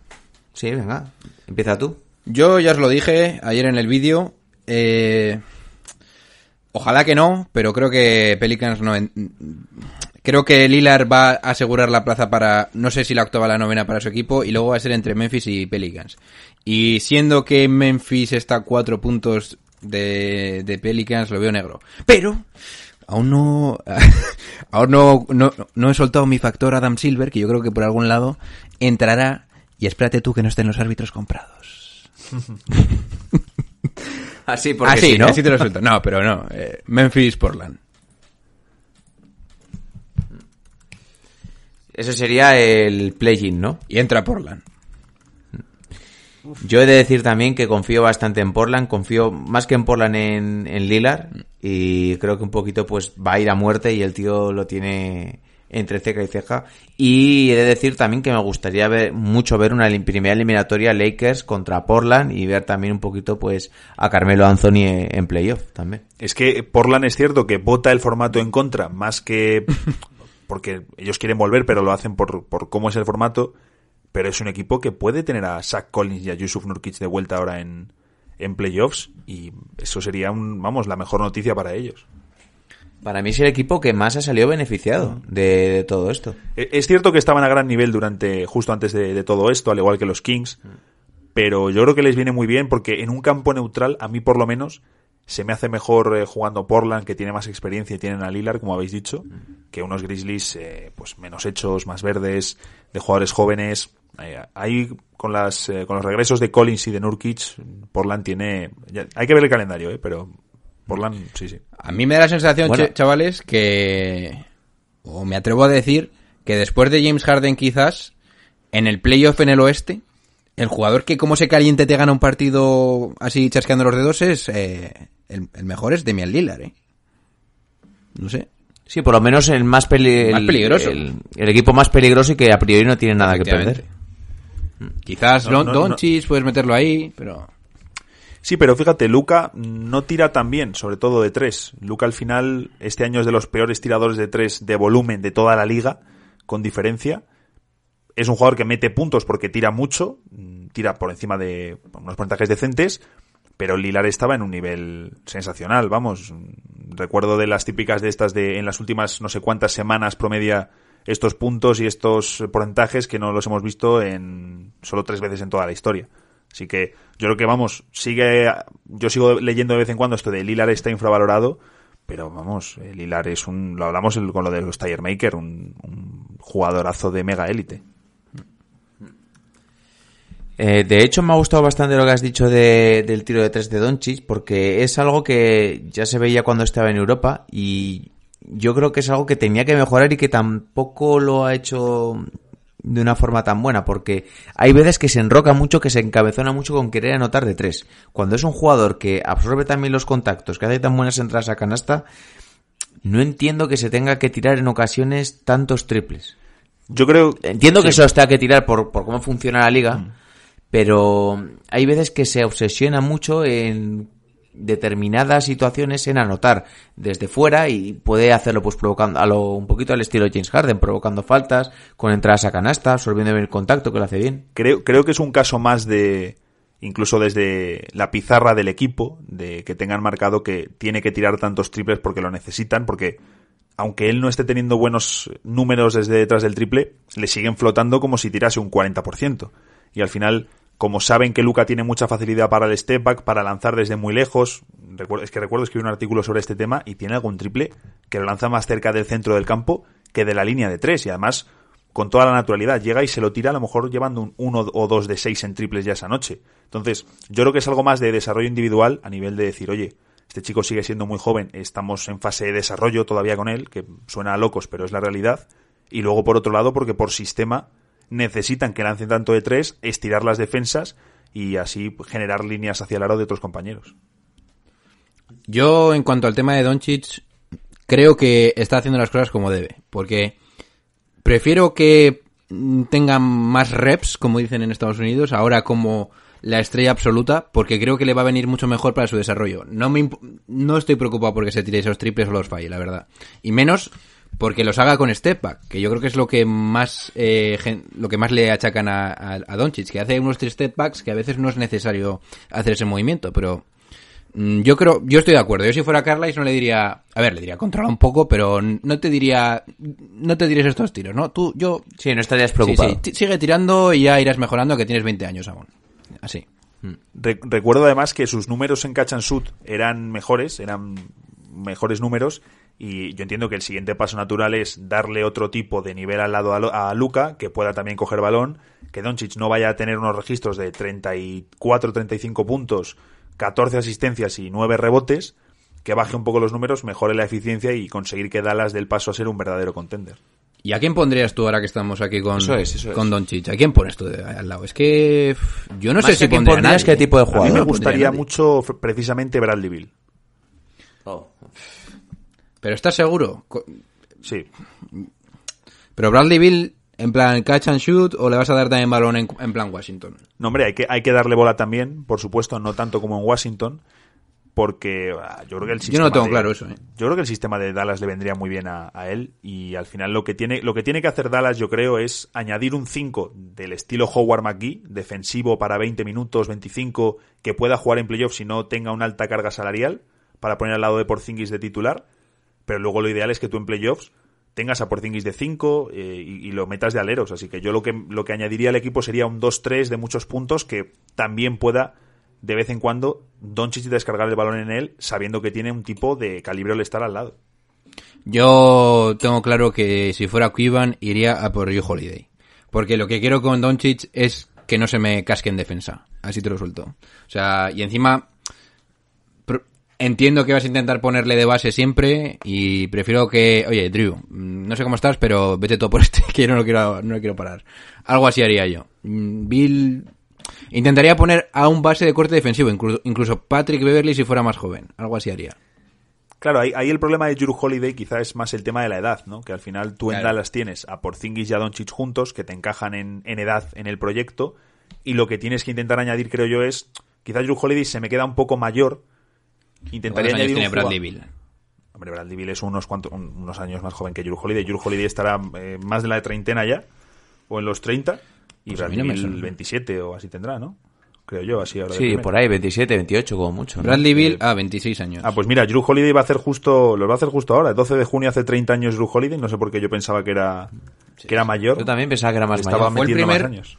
Sí, venga, empieza tú. Yo ya os lo dije ayer en el vídeo. eh, ojalá que no, pero creo que Pelicans no. en- creo que Lillard va a asegurar la plaza para. No sé si la octava o la novena para su equipo. Y luego va a ser entre Memphis y Pelicans. Y siendo que Memphis está a cuatro puntos de, de Pelicans lo veo negro. Pero aún no aún no, no, no he soltado mi factor Adam Silver, que yo creo que por algún lado entrará y espérate tú que no estén los árbitros comprados. Así, porque Así, sí, ¿no? Así te lo suelto. No, pero no. eh, Memphis, Portland. Ese sería el play-in, ¿no? Y entra Portland. Yo he de decir también que confío bastante en Portland, confío más que en Portland en, en Lillard y creo que un poquito pues va a ir a muerte y el tío lo tiene entre ceja y ceja. Y he de decir también que me gustaría ver mucho ver una primera eliminatoria Lakers contra Portland y ver también un poquito pues a Carmelo Anthony en playoff también. Es que Portland es cierto que vota el formato en contra, más que porque ellos quieren volver, pero lo hacen por, por cómo es el formato. Pero es un equipo que puede tener a Zach Collins y a Yusuf Nurkic de vuelta ahora en, en playoffs. Y eso sería, un, vamos, la mejor noticia para ellos. Para mí es el equipo que más ha salido beneficiado de, de todo esto. E- Es cierto que estaban a gran nivel durante, justo antes de, de todo esto, al igual que los Kings. Pero yo creo que les viene muy bien porque en un campo neutral, a mí por lo menos, se me hace mejor eh, jugando Portland, que tiene más experiencia y tienen a Lillard, como habéis dicho, que unos Grizzlies eh, pues menos hechos, más verdes, de jugadores jóvenes. Eh, ahí con las eh, con los regresos de Collins y de Nurkic, Portland tiene ya- hay que ver el calendario, eh, pero Portland sí sí. A mí me da la sensación, Bueno. chavales, que... O me atrevo a decir que después de James Harden quizás, en el playoff en el oeste, el jugador que como se caliente te gana un partido así chasqueando los dedos es... eh, el, el mejor es Demian Lillard, ¿eh? No sé. Sí, por lo menos el más, peli- Más peligroso. El, el equipo más peligroso y que a priori no tiene nada que perder. Quizás No, Don- no, Doncic puedes meterlo ahí, pero... Sí, pero fíjate, Luca no tira tan bien, sobre todo de tres. Luca al final, este año es de los peores tiradores de tres de volumen de toda la liga, con diferencia. Es un jugador que mete puntos porque tira mucho, mm, tira por encima de unos porcentajes decentes, pero Lilar estaba en un nivel sensacional, vamos. Recuerdo de las típicas de estas de en las últimas no sé cuántas semanas promedia estos puntos y estos porcentajes que no los hemos visto en solo tres veces en toda la historia. Así que yo creo que vamos, sigue, yo sigo leyendo de vez en cuando esto de Lilar está infravalorado, pero vamos, Lilar es un, lo hablamos con lo de los Tire Maker, un, un jugadorazo de mega élite. Eh, de hecho, me ha gustado bastante lo que has dicho de- del tiro de tres de Doncic, porque es algo que ya se veía cuando estaba en Europa y yo creo que es algo que tenía que mejorar y que tampoco lo ha hecho de una forma tan buena, porque hay veces que se enroca mucho, que se encabezona mucho con querer anotar de tres. Cuando es un jugador que absorbe también los contactos, que hace tan buenas entradas a canasta, no entiendo que se tenga que tirar en ocasiones tantos triples. Yo creo, Entiendo que sí. se los tenga que tirar por, por cómo funciona la liga, pero hay veces que se obsesiona mucho en determinadas situaciones en anotar desde fuera y puede hacerlo pues provocando a lo, un poquito al estilo James Harden, provocando faltas, con entradas a canasta, absorbiendo bien el contacto, que lo hace bien. creo, creo que es un caso más de, incluso desde la pizarra del equipo, de que tengan marcado que tiene que tirar tantos triples porque lo necesitan, porque aunque él no esté teniendo buenos números desde detrás del triple, le siguen flotando como si tirase un 40%. Y al final, como saben que Luca tiene mucha facilidad para el step back, para lanzar desde muy lejos, es que recuerdo escribir un artículo sobre este tema y tiene algún triple que lo lanza más cerca del centro del campo que de la línea de tres y además con toda la naturalidad llega y se lo tira a lo mejor llevando un uno o dos de seis en triples ya esa noche. Entonces, yo creo que es algo más de desarrollo individual a nivel de decir, oye, este chico sigue siendo muy joven, estamos en fase de desarrollo todavía con él, que suena a locos, pero es la realidad. Y luego, por otro lado, porque por sistema necesitan que lancen tanto de tres, estirar las defensas y así generar líneas hacia el aro de otros compañeros. Yo, en cuanto al tema de Doncic, creo que está haciendo las cosas como debe. Porque prefiero que mm, tenga más reps, como dicen en Estados Unidos, ahora como la estrella absoluta, porque creo que le va a venir mucho mejor para su desarrollo. No me no estoy preocupado porque se tire esos triples o los falle, la verdad. Y menos porque los haga con step back, que yo creo que es lo que más eh, lo que más le achacan a, a, a Doncic, que hace unos step backs que a veces no es necesario hacer ese movimiento, pero Mm, Yo creo, yo estoy de acuerdo. Yo si fuera Carlisle no le diría, a ver, le diría controla un poco, pero no te diría, no te tires estos tiros, ¿no? Tú, yo, Sí, no estarías preocupado. sí, sigue tirando y ya irás mejorando que tienes 20 años aún. Así. Re- recuerdo además que sus números en catch and shoot eran mejores, eran mejores números. Y yo entiendo que el siguiente paso natural es darle otro tipo de nivel al lado a, Lu- a Luca, que pueda también coger balón, que Doncic no vaya a tener unos registros de 34, 35 puntos, 14 asistencias y 9 rebotes, que baje un poco los números, mejore la eficiencia y conseguir que Dallas del paso a ser un verdadero contender. ¿Y a quién pondrías tú ahora que estamos aquí con, Eso es, eso es. con Doncic? ¿A quién pones tú de- al lado? Es que yo no Más sé que si pondrías, nadie. ¿qué tipo de A mí jugador? me gustaría mucho precisamente Bradley Bill. Pero ¿estás seguro? Sí, Pero Bradley Bill, en plan catch and shoot, o le vas a dar también balón en, en plan Washington? No, hombre, hay que, hay que darle bola también, por supuesto, no tanto como en Washington, porque ah, yo creo que el Yo sistema no tengo de- claro eso, ¿eh? Yo creo que el sistema de Dallas le vendría muy bien a, a él y al final lo que tiene lo que tiene que hacer Dallas, yo creo, es añadir un 5 del estilo Howard McGee, defensivo para 20 minutos, 25, que pueda jugar en playoffs y no tenga una alta carga salarial para poner al lado de Porzingis de titular, pero luego lo ideal es que tú en playoffs tengas a Porzingis de 5 y, y lo metas de aleros. Así que yo lo que, lo que añadiría al equipo sería un 2-3 de muchos puntos que también pueda de vez en cuando Doncic descargar el balón en él sabiendo que tiene un tipo de calibre al estar al lado. Yo tengo claro que si fuera Cuban iría a por Rio Holiday. Porque lo que quiero con Doncic es que no se me casque en defensa. Así te lo suelto. O sea, y encima entiendo que vas a intentar ponerle de base siempre y prefiero que, oye, Drew, mm, no sé cómo estás, pero vete todo por este, que yo no lo quiero, no lo quiero parar. Algo así haría yo. Mm, Bill intentaría poner a un base de corte defensivo, incluso, incluso Patrick Beverly si fuera más joven. Algo así haría. Claro, ahí, ahí el problema de Drew Holiday quizá es más el tema de la edad, ¿no? Que al final tú en Claro. Dallas tienes a Porzingis y a Doncic juntos, que te encajan en, en edad en el proyecto, y lo que tienes que intentar añadir, creo yo, es, quizás Drew Holiday se me queda un poco mayor, intentaría ¿Cuántos años añadir tiene un Bradley Bill? Hombre, Bradley Bill es unos, cuantos, un- unos años más joven que Drew Holiday. Drew Holiday estará eh, más de la treintena ya, o en los 30, y Pues Bradley no Bill suena. 27 o así tendrá, ¿no? Creo yo, así ahora. de Sí, por ahí, 27, 28 como mucho. ¿no? Bradley Bill, ah, 26 años. Ah, pues mira, Drew Holiday va a hacer justo, los va a hacer justo ahora. El 12 de junio hace 30 años Drew Holiday. No sé por qué yo pensaba que era, que era mayor. Yo también pensaba que era más Estaba mayor. Fue el primer- más años.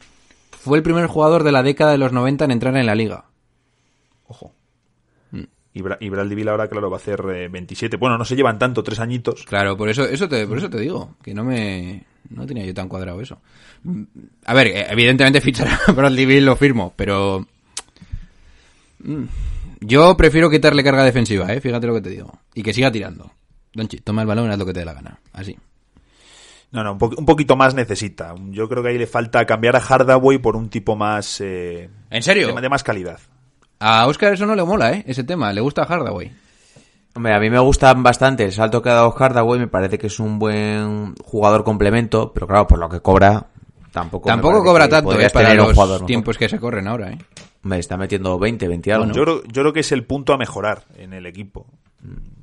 Fue el primer jugador de la década de los 90 en entrar en la liga. Y, Bra- y Bradley Bill ahora, claro, va a hacer eh, 27. Bueno, no se llevan tanto, tres añitos. Claro, por eso, eso te, por eso te digo, que no me, no tenía yo tan cuadrado eso. A ver, eh, evidentemente fichar a Bradley Bill lo firmo, pero mm, yo prefiero quitarle carga defensiva, eh, fíjate lo que te digo, y que siga tirando. Donchi, toma el balón, haz lo que te dé la gana, así. No, no, un, po- un poquito más necesita. Yo creo que ahí le falta cambiar a Hardaway por un tipo más... eh, ¿En serio? De, de más calidad. A Oscar eso no le mola, eh, ese tema, le gusta a Hardaway. Hombre, a mí me gusta bastante el salto que ha dado Hardaway, me parece que es un buen jugador complemento, pero claro, por lo que cobra, tampoco me Tampoco cobra tanto, eh, podrías para tener un los jugador mejor. tiempos que se corren ahora, eh. Hombre, está metiendo 20, 20 algo. Yo, creo, yo creo que es el punto a mejorar en el equipo.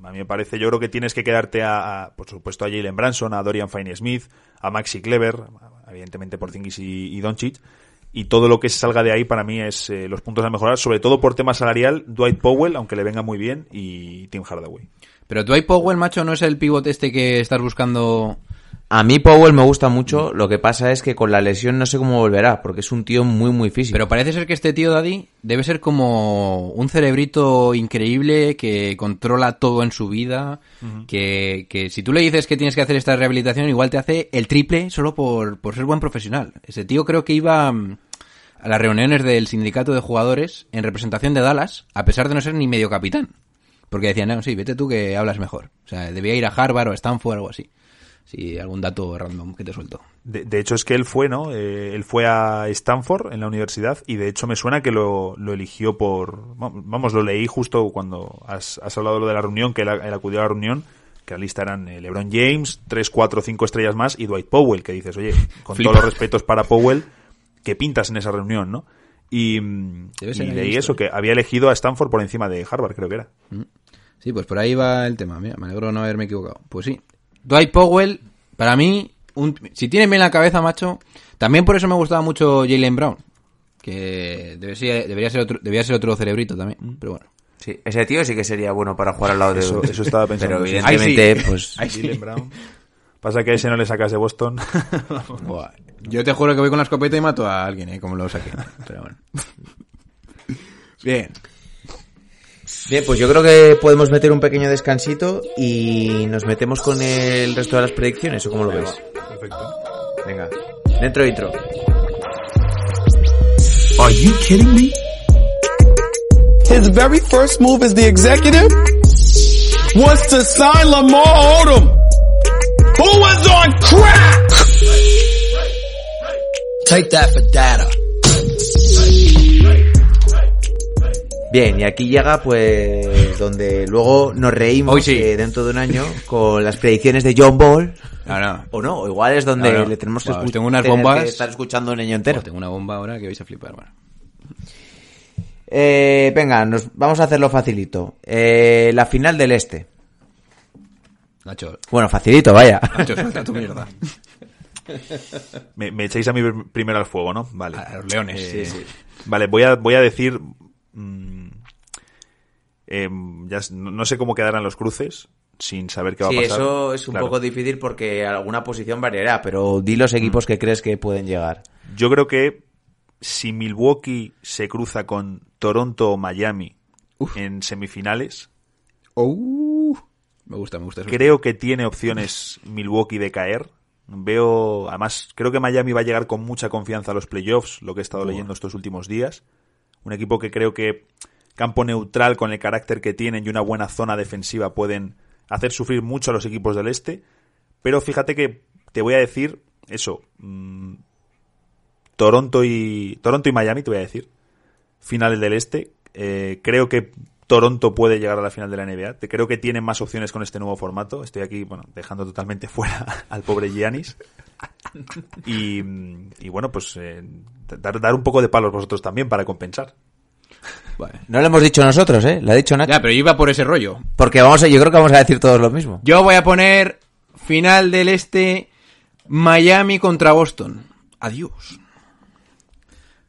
A mí me parece, yo creo que tienes que quedarte a, a, por supuesto, a Jalen Branson, a Dorian Finney-Smith, a Maxi Clever, evidentemente por Zingis y, y Doncic, y todo lo que salga de ahí para mí es eh, los puntos a mejorar, sobre todo por tema salarial, Dwight Powell, aunque le venga muy bien, y Tim Hardaway. Pero Dwight Powell, macho, no es el pivote este que estás buscando... A mí Powell me gusta mucho, lo que pasa es que con la lesión no sé cómo volverá, porque es un tío muy, muy físico. Pero parece ser que este tío Daddy debe ser como un cerebrito increíble que controla todo en su vida, que, que si tú le dices que tienes que hacer esta rehabilitación igual te hace el triple solo por, por ser buen profesional. Ese tío creo que iba mm, a las reuniones del sindicato de jugadores en representación de Dallas, a pesar de no ser ni medio capitán. Porque decían, no, sí, vete tú que hablas mejor. O sea, debía ir a Harvard o a Stanford o algo así. Sí, algún dato random que te suelto. De, de hecho, es que él fue, ¿no? Eh, él fue a Stanford en la universidad y de hecho me suena que lo, lo eligió por. Vamos, lo leí justo cuando has, has hablado lo de la reunión, que él, él acudió a la reunión, que la lista eran eh, LeBron James, 3, 4, 5 estrellas más y Dwight Powell, que dices, oye, con Flipa. todos los respetos para Powell, ¿qué pintas en esa reunión, no? Y, mm, y ahí leí eso, que había elegido a Stanford por encima de Harvard, creo que era. Sí, pues por ahí va el tema. Mira, me alegro de no haberme equivocado. Pues sí. Dwight Powell, para mí, un- si tienes bien la cabeza, macho, también por eso me gustaba mucho Jalen Brown. Que debe ser- debería, ser otro, debería ser otro cerebrito también. Pero bueno. Sí, ese tío sí que sería bueno para jugar al lado de... Eso, eso estaba pensando. Pero sí. evidentemente, pues... Jalen Brown. Pasa que a ese no le sacas de Boston. Buah. Yo te juro que voy con la escopeta y mato a alguien, ¿eh? Como lo saqué. Pero bueno. Bien. Bien, pues yo creo que podemos meter un pequeño descansito y nos metemos con el resto de las predicciones, ¿o cómo lo ves? Perfecto. Venga, dentro intro. Are you kidding me? His very first move as the executive was to sign Lamar Odom, who was on crack. Take that for data. Bien, y aquí llega pues donde luego nos reímos Hoy sí. eh, dentro de un año con las predicciones de John Ball. No, no. O no, o igual es donde No, no. le tenemos que, Bueno, escu- tengo unas tener bombas. que estar escuchando un año entero. Tengo una bomba ahora que vais a flipar, bueno. Eh, venga, nos vamos a hacerlo facilito. Eh, la final del este. Nacho, Bueno, facilito, vaya. Nacho, suelta tu mierda. Me, me echáis a mí primero al fuego, ¿no? Vale. A los leones. Eh, Vale, voy a, voy a decir. mm, em, ya no no sé cómo quedarán los cruces sin saber qué va Sí, a pasar. eso es un Claro. poco difícil porque alguna posición variará, pero di los equipos que crees que pueden llegar. Yo creo que si Milwaukee se cruza con Toronto o Miami en semifinales, Oh, me gusta, me gusta. eso. creo que tiene opciones Milwaukee de caer. Veo, además, creo que Miami va a llegar con mucha confianza a los playoffs, lo que he estado leyendo estos últimos días. Un equipo que creo que campo neutral con el carácter que tienen y una buena zona defensiva pueden hacer sufrir mucho a los equipos del este. Pero fíjate que te voy a decir eso. mm, Toronto y Toronto y Miami, te voy a decir. Finales del este. Eh, creo que Toronto puede llegar a la final de la NBA. Te- Creo que tienen más opciones con este nuevo formato. Estoy aquí, bueno, dejando totalmente fuera al pobre Giannis. Y, y bueno, pues eh, dar, dar un poco de palos vosotros también para compensar. No lo hemos dicho nosotros, ¿eh? Lo ha dicho Nacho. Ya, pero yo iba por ese rollo. Porque vamos a, yo creo que vamos a decir todos lo mismo. Yo voy a poner final del este Miami contra Boston. Adiós.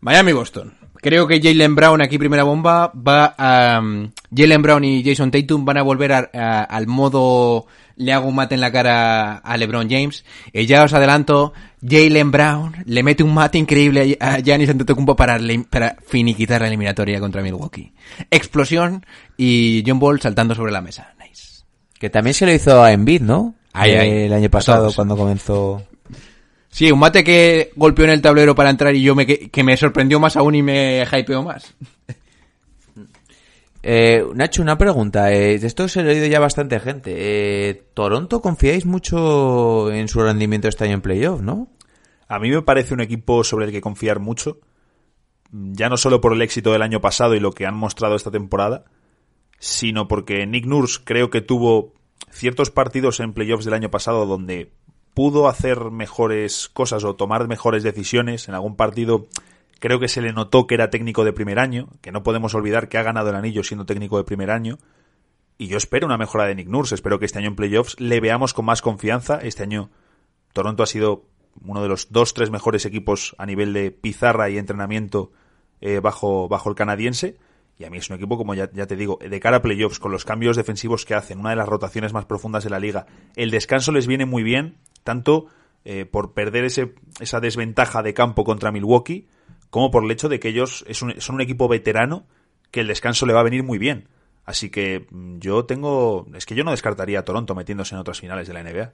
Miami-Boston. Creo que Jalen Brown, aquí primera bomba, va a... um, Jalen Brown y Jason Tatum van a volver a- a- al modo le hago un mate en la cara a LeBron James. Y ya os adelanto, Jalen Brown le mete un mate increíble a Giannis Antetokounmpo para, para finiquitar la eliminatoria contra Milwaukee. Explosión y John Ball saltando sobre la mesa. Nice. Que también se lo hizo a Embiid, ¿no? Eh. El año pasado, cuando comenzó. Sí, un mate que golpeó en el tablero para entrar y yo me que, que me sorprendió más aún y me hypeó más. Eh, Nacho, una pregunta. Eh, de esto se lo he oído ya bastante gente. Eh, ¿Toronto confiáis mucho en su rendimiento este año en playoff, no? A mí me parece un equipo sobre el que confiar mucho, ya no solo por el éxito del año pasado y lo que han mostrado esta temporada, sino porque Nick Nurse creo que tuvo ciertos partidos en playoffs del año pasado donde pudo hacer mejores cosas o tomar mejores decisiones. En algún partido creo que se le notó que era técnico de primer año, que no podemos olvidar que ha ganado el anillo siendo técnico de primer año. Y yo espero una mejora de Nick Nurse. Espero que este año en playoffs le veamos con más confianza. Este año Toronto ha sido uno de los dos, tres mejores equipos a nivel de pizarra y entrenamiento eh, bajo, bajo el canadiense. Y a mí es un equipo, como ya, ya te digo, de cara a playoffs, con los cambios defensivos que hacen, una de las rotaciones más profundas de la liga. El descanso les viene muy bien, tanto eh, por perder ese, esa desventaja de campo contra Milwaukee, como por el hecho de que ellos es un- son un equipo veterano que el descanso le va a venir muy bien. Así que mm, yo tengo. Es que yo no descartaría a Toronto metiéndose en otras finales de la NBA.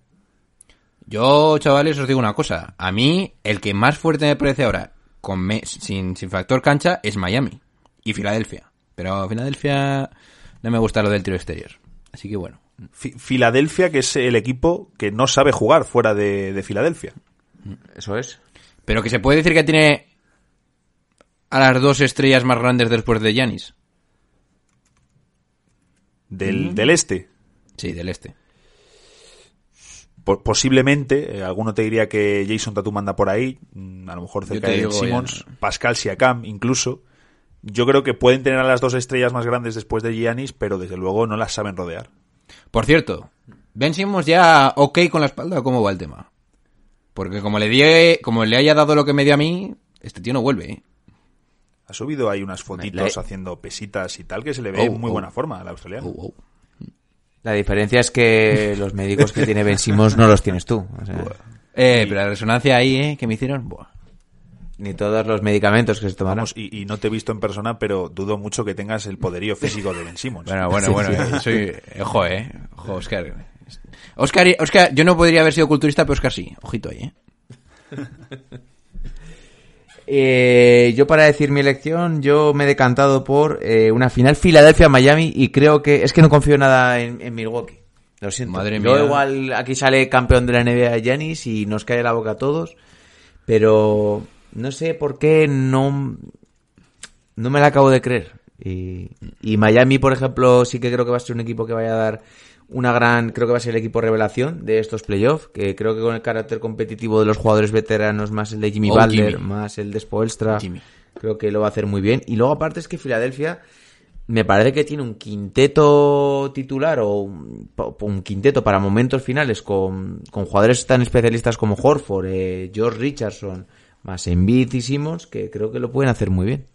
Yo, chavales, os digo una cosa. A mí, el que más fuerte me parece ahora, con me- sin, sin factor cancha, es Miami y Filadelfia. Pero Filadelfia no me gusta lo del tiro exterior. Así que bueno. Fi- Filadelfia, que es el equipo que no sabe jugar fuera de, de Filadelfia. Eso es. Pero que se puede decir que tiene a las dos estrellas más grandes después de Yanis. Del, del este. Sí, del este. Po- posiblemente, eh, alguno te diría que Jason Tatum anda por ahí, mm, a lo mejor cerca de Simmons, ya Pascal Siakam incluso. Yo creo que pueden tener a las dos estrellas más grandes después de Giannis, pero desde luego no las saben rodear. Por cierto, Ben Simmons ya ok con la espalda, ¿o ¿cómo va el tema? Porque como le di, como le haya dado lo que me dio a mí, este tío no vuelve, ¿eh? Ha subido ahí unas fotitos Le- haciendo pesitas y tal, que se le ve Oh, en muy oh. buena forma al australiano. Oh, oh. La diferencia es que los médicos que tiene Ben Simmons no los tienes tú. O sea, Eh, pero la resonancia ahí, ¿eh? Que me hicieron, buah. Ni todos los medicamentos que se tomarán. Vamos, y, y no te he visto en persona, pero dudo mucho que tengas el poderío físico de Ben Simmons. Bueno, bueno, bueno. eh, Soy, ojo, eh. Ojo, Oscar. Oscar, Oscar, yo no podría haber sido culturista, pero Oscar sí. Ojito ahí, eh. Eh, yo para decir mi elección, yo me he decantado por eh, una final Filadelfia-Miami y creo que es que no confío nada en, en Milwaukee. Lo siento. Madre Yo mía. igual aquí sale campeón de la NBA Giannis y nos cae la boca a todos, pero no sé por qué no no me la acabo de creer. Y, y Miami, por ejemplo, sí que creo que va a ser un equipo que vaya a dar una gran, creo que va a ser el equipo revelación de estos playoffs, que creo que con el carácter competitivo de los jugadores veteranos, más el de Jimmy Oh, Butler, Jimmy. más el de Spoelstra, Jimmy. creo que lo va a hacer muy bien. Y luego aparte es que Filadelfia me parece que tiene un quinteto titular o un, un quinteto para momentos finales con, con jugadores tan especialistas como Horford, eh, George Richardson, más Embiid y Simmons, que creo que lo pueden hacer muy bien.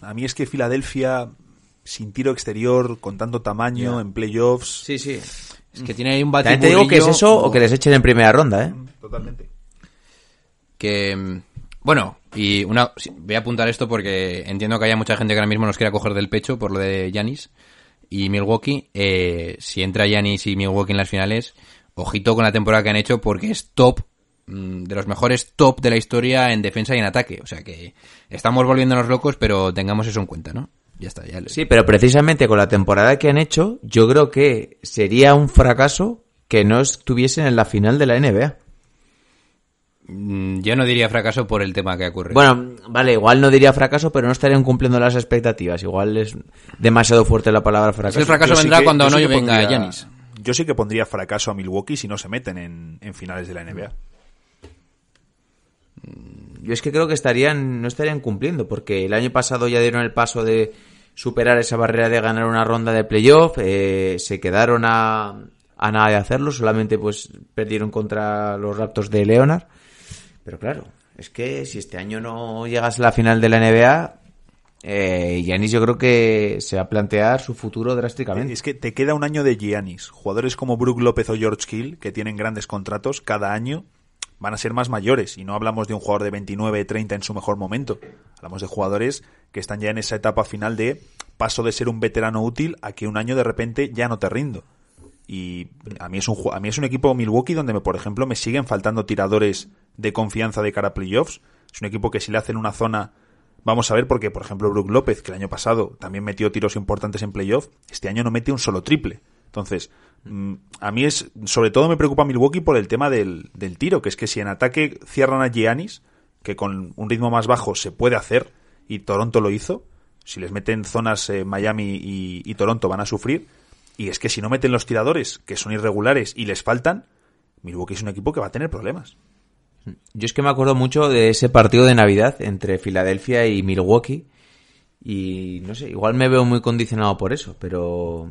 A mí es que Filadelfia, sin tiro exterior, con tanto tamaño, en playoffs... Sí, sí. Es que tiene ahí un También te digo que es batiburrillo eso o que les echen en primera ronda, ¿eh? Totalmente. que mm, bueno y una voy a apuntar esto porque entiendo que haya mucha gente que ahora mismo nos quiera coger del pecho por lo de Yanis y Milwaukee eh, si entra Yanis y Milwaukee en las finales ojito con la temporada que han hecho porque es top mm, de los mejores top de la historia en defensa y en ataque o sea que estamos volviéndonos locos pero tengamos eso en cuenta no ya está ya le- Sí, pero precisamente con la temporada que han hecho, yo creo que sería un fracaso que no estuviesen en la final de la NBA. Mm, yo no diría fracaso por el tema que ocurre Bueno, vale, igual no diría fracaso, pero no estarían cumpliendo las expectativas. Igual es demasiado fuerte la palabra fracaso. el fracaso Yo sí vendrá que- cuando yo no sí venga pondría- Yanis Yo sí que pondría fracaso a Milwaukee si no se meten en, en finales de la NBA. Yo es que creo que estarían, no estarían cumpliendo, porque el año pasado ya dieron el paso de superar esa barrera de ganar una ronda de playoff, eh, se quedaron a, nada de hacerlo, solamente pues perdieron contra los Raptors de Leonard. Pero claro, es que si este año no llegas a la final de la NBA, eh, Giannis yo creo que se va a plantear su futuro drásticamente. Es que te queda un año de Giannis. Jugadores como Brook López o George Hill, que tienen grandes contratos, cada año van a ser más mayores. Y no hablamos de un jugador de 29, 30 en su mejor momento. Hablamos de jugadores que están ya en esa etapa final de paso de ser un veterano útil a que un año de repente ya no te rindo. Y a mí es un, a mí es un equipo Milwaukee donde, me, por ejemplo, me siguen faltando tiradores de confianza de cara a playoffs. Es un equipo que si le hacen una zona Vamos a ver porque, por ejemplo, Brook López, que el año pasado también metió tiros importantes en playoff, este año no mete un solo triple. Entonces, mm, a mí es, sobre todo me preocupa Milwaukee por el tema del, del tiro, que es que si en ataque cierran a Giannis, que con un ritmo más bajo se puede hacer, y Toronto lo hizo, si les meten zonas eh, Miami y, y Toronto van a sufrir, y es que si no meten los tiradores, que son irregulares y les faltan, Milwaukee es un equipo que va a tener problemas. Yo es que me acuerdo mucho de ese partido de Navidad entre Filadelfia y Milwaukee. Y no sé, igual me veo muy condicionado por eso, pero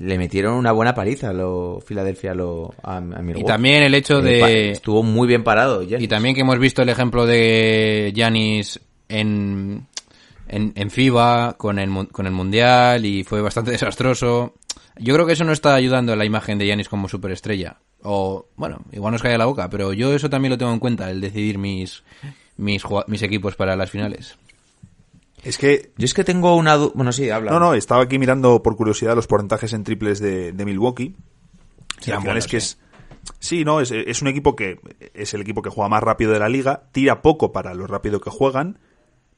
le metieron una buena paliza a lo, Filadelfia a, lo, a, a Milwaukee. Y también el hecho de... Estuvo muy bien parado. Giannis. Y también que hemos visto el ejemplo de Yanis en, en, en FIBA con el, con el Mundial y fue bastante desastroso. Yo creo que eso no está ayudando a la imagen de Yanis como superestrella. O, bueno, igual nos cae la boca, pero yo eso también lo tengo en cuenta, el decidir mis, mis, mis equipos para las finales. Es que Yo es que tengo una Bueno, sí, habla. No, no, estaba aquí mirando por curiosidad los porcentajes en triples de, de Milwaukee. Y final buenos, es que es. Sí, no, es, es un equipo que es el equipo que juega más rápido de la liga, tira poco para lo rápido que juegan,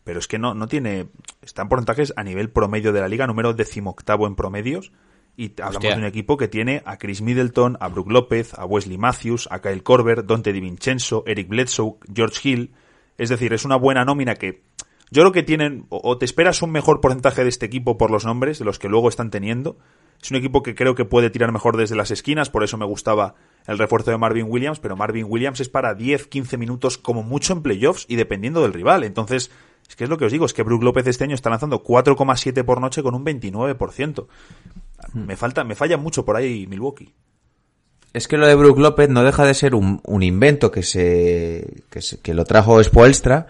pero es que no, no tiene. Están porcentajes a nivel promedio de la liga, número decimoctavo en promedios. Y hablamos Hostia. de un equipo que tiene a Chris Middleton, a Brook López, a Wesley Matthews, a Kyle Korver, Dante DiVincenzo, Eric Bledsoe, George Hill. Es decir, es una buena nómina que yo creo que tienen, o te esperas un mejor porcentaje de este equipo por los nombres, de los que luego están teniendo. Es un equipo que creo que puede tirar mejor desde las esquinas, por eso me gustaba el refuerzo de Marvin Williams, pero Marvin Williams es para 10, 15 minutos como mucho en playoffs y dependiendo del rival. Entonces, es que es lo que os digo, es que Brook López este año está lanzando 4,7 por noche con un 29%. Me falta, me falla mucho por ahí Milwaukee. Es que lo de Brook López no deja de ser un, un invento que se, que se- que lo trajo Spoelstra,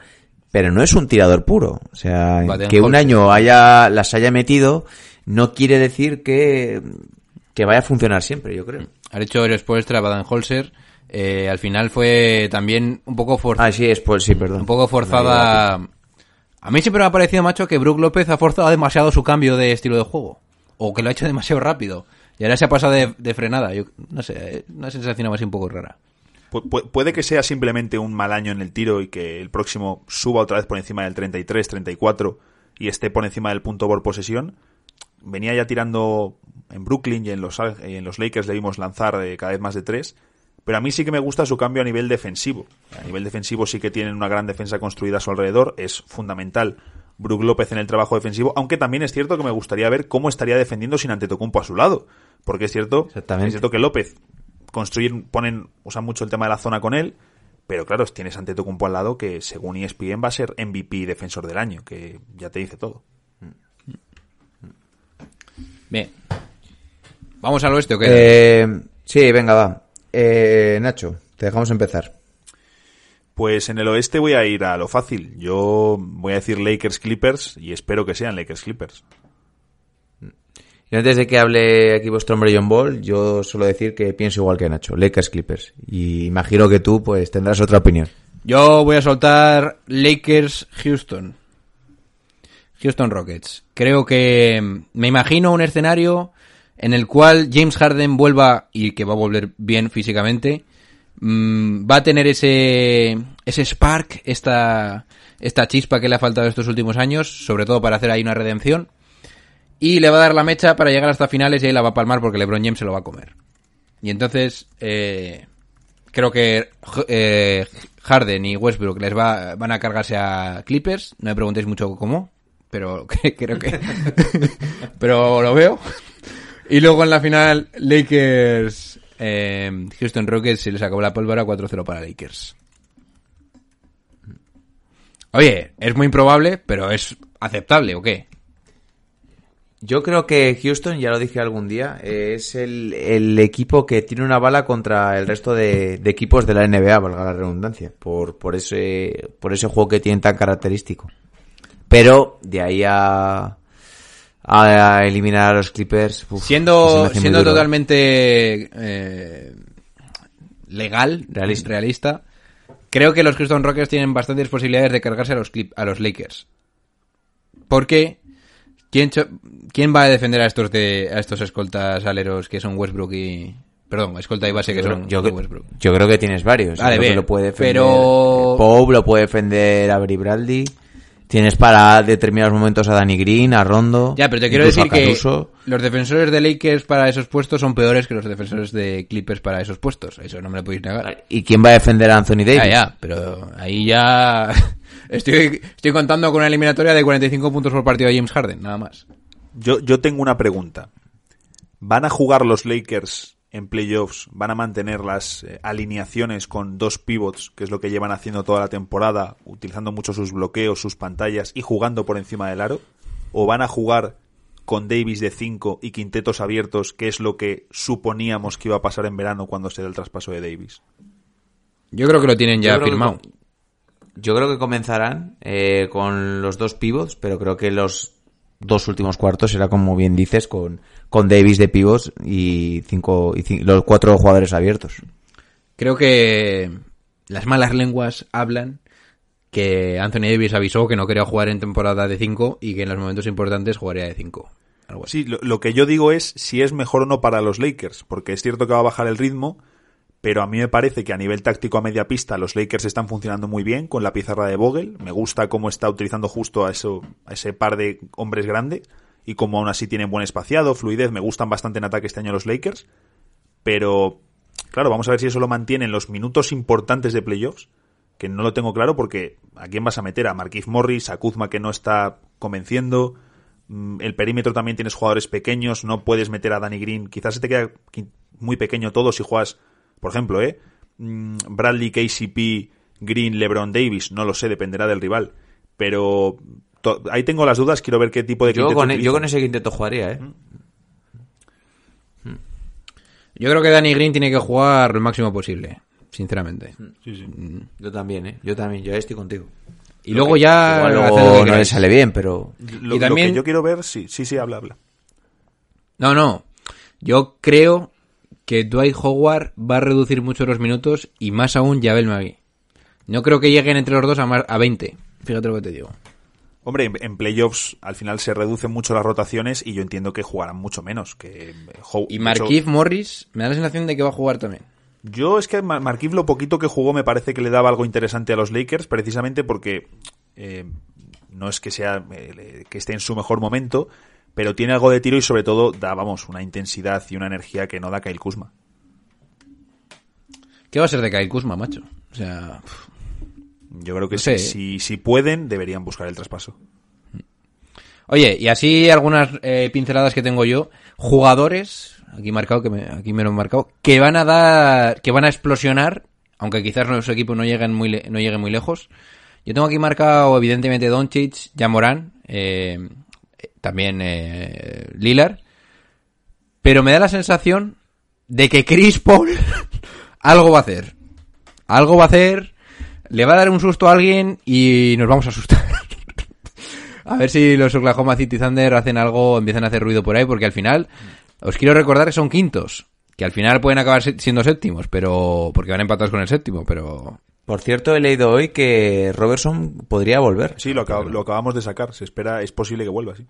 pero no es un tirador puro. O sea, Baden que un año haya, las haya metido no quiere decir que, que vaya a funcionar siempre, yo creo. Ha hecho el Spoelstra, Baden-Holzer, eh, al final fue también un poco forzada. Ah, sí, es pues sí, perdón. un poco forzada. A mí siempre me ha parecido, macho, que Brook López ha forzado demasiado su cambio de estilo de juego. O que lo ha hecho demasiado rápido. Y ahora se ha pasado de, de frenada. Yo, no sé, eh, una sensación así un poco rara. Pu- pu- puede que sea simplemente un mal año en el tiro y que el próximo suba otra vez por encima del 33, 34 y esté por encima del punto por posesión. Venía ya tirando en Brooklyn y en los, en los Lakers le vimos lanzar eh, cada vez más de tres. Pero a mí sí que me gusta su cambio a nivel defensivo. A nivel defensivo sí que tienen una gran defensa construida a su alrededor. Es fundamental Brook López en el trabajo defensivo. Aunque también es cierto que me gustaría ver cómo estaría defendiendo sin Antetokounmpo a su lado. Porque es cierto, es cierto que López construyen, ponen, usan mucho el tema de la zona con él, pero claro, tienes ante Antetokounmpo al lado que según ESPN va a ser MVP defensor del año, que ya te dice todo. Bien. ¿Vamos al oeste o qué? Eh, sí, venga, va. Eh, Nacho, te dejamos empezar. Pues en el oeste voy a ir a lo fácil. Yo voy a decir Lakers Clippers y espero que sean Lakers Clippers. Y antes de que hable aquí vuestro hombre John Ball, yo suelo decir que pienso igual que Nacho, Lakers Clippers. Y imagino que tú pues tendrás otra opinión. Yo voy a soltar Lakers Houston. Houston Rockets. Creo que mm, me imagino un escenario en el cual James Harden vuelva y que va a volver bien físicamente. mm, va a tener ese ese spark, esta esta chispa que le ha faltado estos últimos años, sobre todo para hacer ahí una redención. Y le va a dar la mecha para llegar hasta finales y ahí la va a palmar porque LeBron James se lo va a comer. Y entonces, eh, creo que eh, Harden y Westbrook les va, van a cargarse a Clippers. No me preguntéis mucho cómo, pero creo que. pero lo veo. Y luego en la final, Lakers. eh, Houston Rockets se les acabó la pólvora 4-0 para Lakers. Oye, es muy improbable, pero es aceptable, ¿o qué? Yo creo que Houston, ya lo dije algún día, eh, es el, el equipo que tiene una bala contra el resto de, de equipos de la NBA, valga la redundancia, por, por ese, por ese juego que tienen tan característico. Pero de ahí a, a eliminar a los Clippers, uf, siendo siendo totalmente eh, legal, Realista. realista, creo que los Houston Rockets tienen bastantes posibilidades de cargarse a los Clip- a los Lakers. Porque quién quién va a defender a estos de a estos escoltas aleros que son Westbrook y perdón, escolta y base que Yo son yo, Westbrook. yo creo que tienes varios. Yo Vale, creo que bien, lo puede defender pero- Pope, lo puede defender Avery Bradley. Tienes para determinados momentos a Danny Green, a Rondo. Ya, pero te quiero decir a que Caruso. los defensores de Lakers para esos puestos son peores que los defensores de Clippers para esos puestos. Eso no me lo podéis negar. ¿Y quién va a defender a Anthony Davis? Ya, ya, pero ahí ya estoy, estoy contando con una eliminatoria de 45 puntos por partido de James Harden, nada más. Yo, yo tengo una pregunta. ¿Van a jugar los Lakers en playoffs? ¿Van a mantener las eh, alineaciones con dos pivots, que es lo que llevan haciendo toda la temporada, utilizando mucho sus bloqueos, sus pantallas y jugando por encima del aro? ¿O van a jugar con Davis de 5 y quintetos abiertos, que es lo que suponíamos que iba a pasar en verano cuando se da el traspaso de Davis? Yo creo que lo tienen ya Yo creo que firmado. Yo creo que comenzarán eh, con los dos pivots, pero creo que los dos últimos cuartos será como bien dices con, con Davis de pivots y cinco y cin- los cuatro jugadores abiertos. Creo que las malas lenguas hablan que Anthony Davis avisó que no quería jugar en temporada de 5 y que en los momentos importantes jugaría de 5. Algo así. Sí, lo, lo que yo digo es si es mejor o no para los Lakers, porque es cierto que va a bajar el ritmo, pero a mí me parece que a nivel táctico a media pista los Lakers están funcionando muy bien con la pizarra de Vogel. Me gusta cómo está utilizando justo a, ese par de hombres grande y como aún así tienen buen espaciado, fluidez. Me gustan bastante en ataque este año los Lakers, pero claro, vamos a ver si eso lo mantiene en los minutos importantes de playoffs, que no lo tengo claro porque ¿a quién vas a meter? A Marquise Morris, a Kuzma que no está convenciendo. Mm, El perímetro también tienes jugadores pequeños, no puedes meter a Danny Green. Quizás se te queda muy pequeño todo si juegas, por ejemplo, ¿eh? Mm, Bradley, KCP, Green, LeBron Davis, no lo sé, dependerá del rival. Pero to- ahí tengo las dudas, quiero ver qué tipo de Yo quinteto con, e- yo con ese quinteto jugaría, ¿eh? Yo creo que Danny Green tiene que jugar lo máximo posible, sinceramente. Yo también, ¿eh? Yo también, yo estoy contigo. Y luego ya Igual hacer lo luego que no le sale bien, pero... Lo, y lo también- que yo quiero ver, sí, sí, sí, habla, habla. No, no. Yo creo que Dwight Howard va a reducir mucho los minutos y más aún Javel McGee. No creo que lleguen entre los dos a, más, a 20. Fíjate lo que te digo. Hombre, en, en playoffs al final se reducen mucho las rotaciones y yo entiendo que jugarán mucho menos. Que eh, How- Y Marquise Morris me da la sensación de que va a jugar también. Yo es que Mar- lo poquito que jugó me parece que le daba algo interesante a los Lakers, precisamente porque eh, no es que sea eh, que esté en su mejor momento, pero tiene algo de tiro y sobre todo da, vamos, una intensidad y una energía que no da Kyle Kuzma. ¿Qué va a ser de Kyle Kuzma, macho? O sea, pff, Yo creo que No sé, si, ¿eh? si, pueden, deberían buscar el traspaso. Oye, y así algunas eh, pinceladas que tengo yo. Jugadores, aquí marcado, que me, aquí me lo he marcado, que van a dar, que van a explosionar, aunque quizás nuestro equipo no lleguen muy, le- no llegue muy lejos. Yo tengo aquí marcado, evidentemente, Doncic, Jamoran, eh, también eh, Lillard. Pero me da la sensación de que Chris Paul algo va a hacer. Algo va a hacer, le va a dar un susto a alguien y nos vamos a asustar. A ver si los Oklahoma City Thunder hacen algo, empiezan a hacer ruido por ahí, porque al final, os quiero recordar que son quintos, que al final pueden acabar siendo séptimos, pero porque van empatados con el séptimo, pero Por cierto, he leído hoy que Robertson podría volver. Sí, lo, acab- lo acabamos de sacar. Se espera, es posible que vuelva, sí.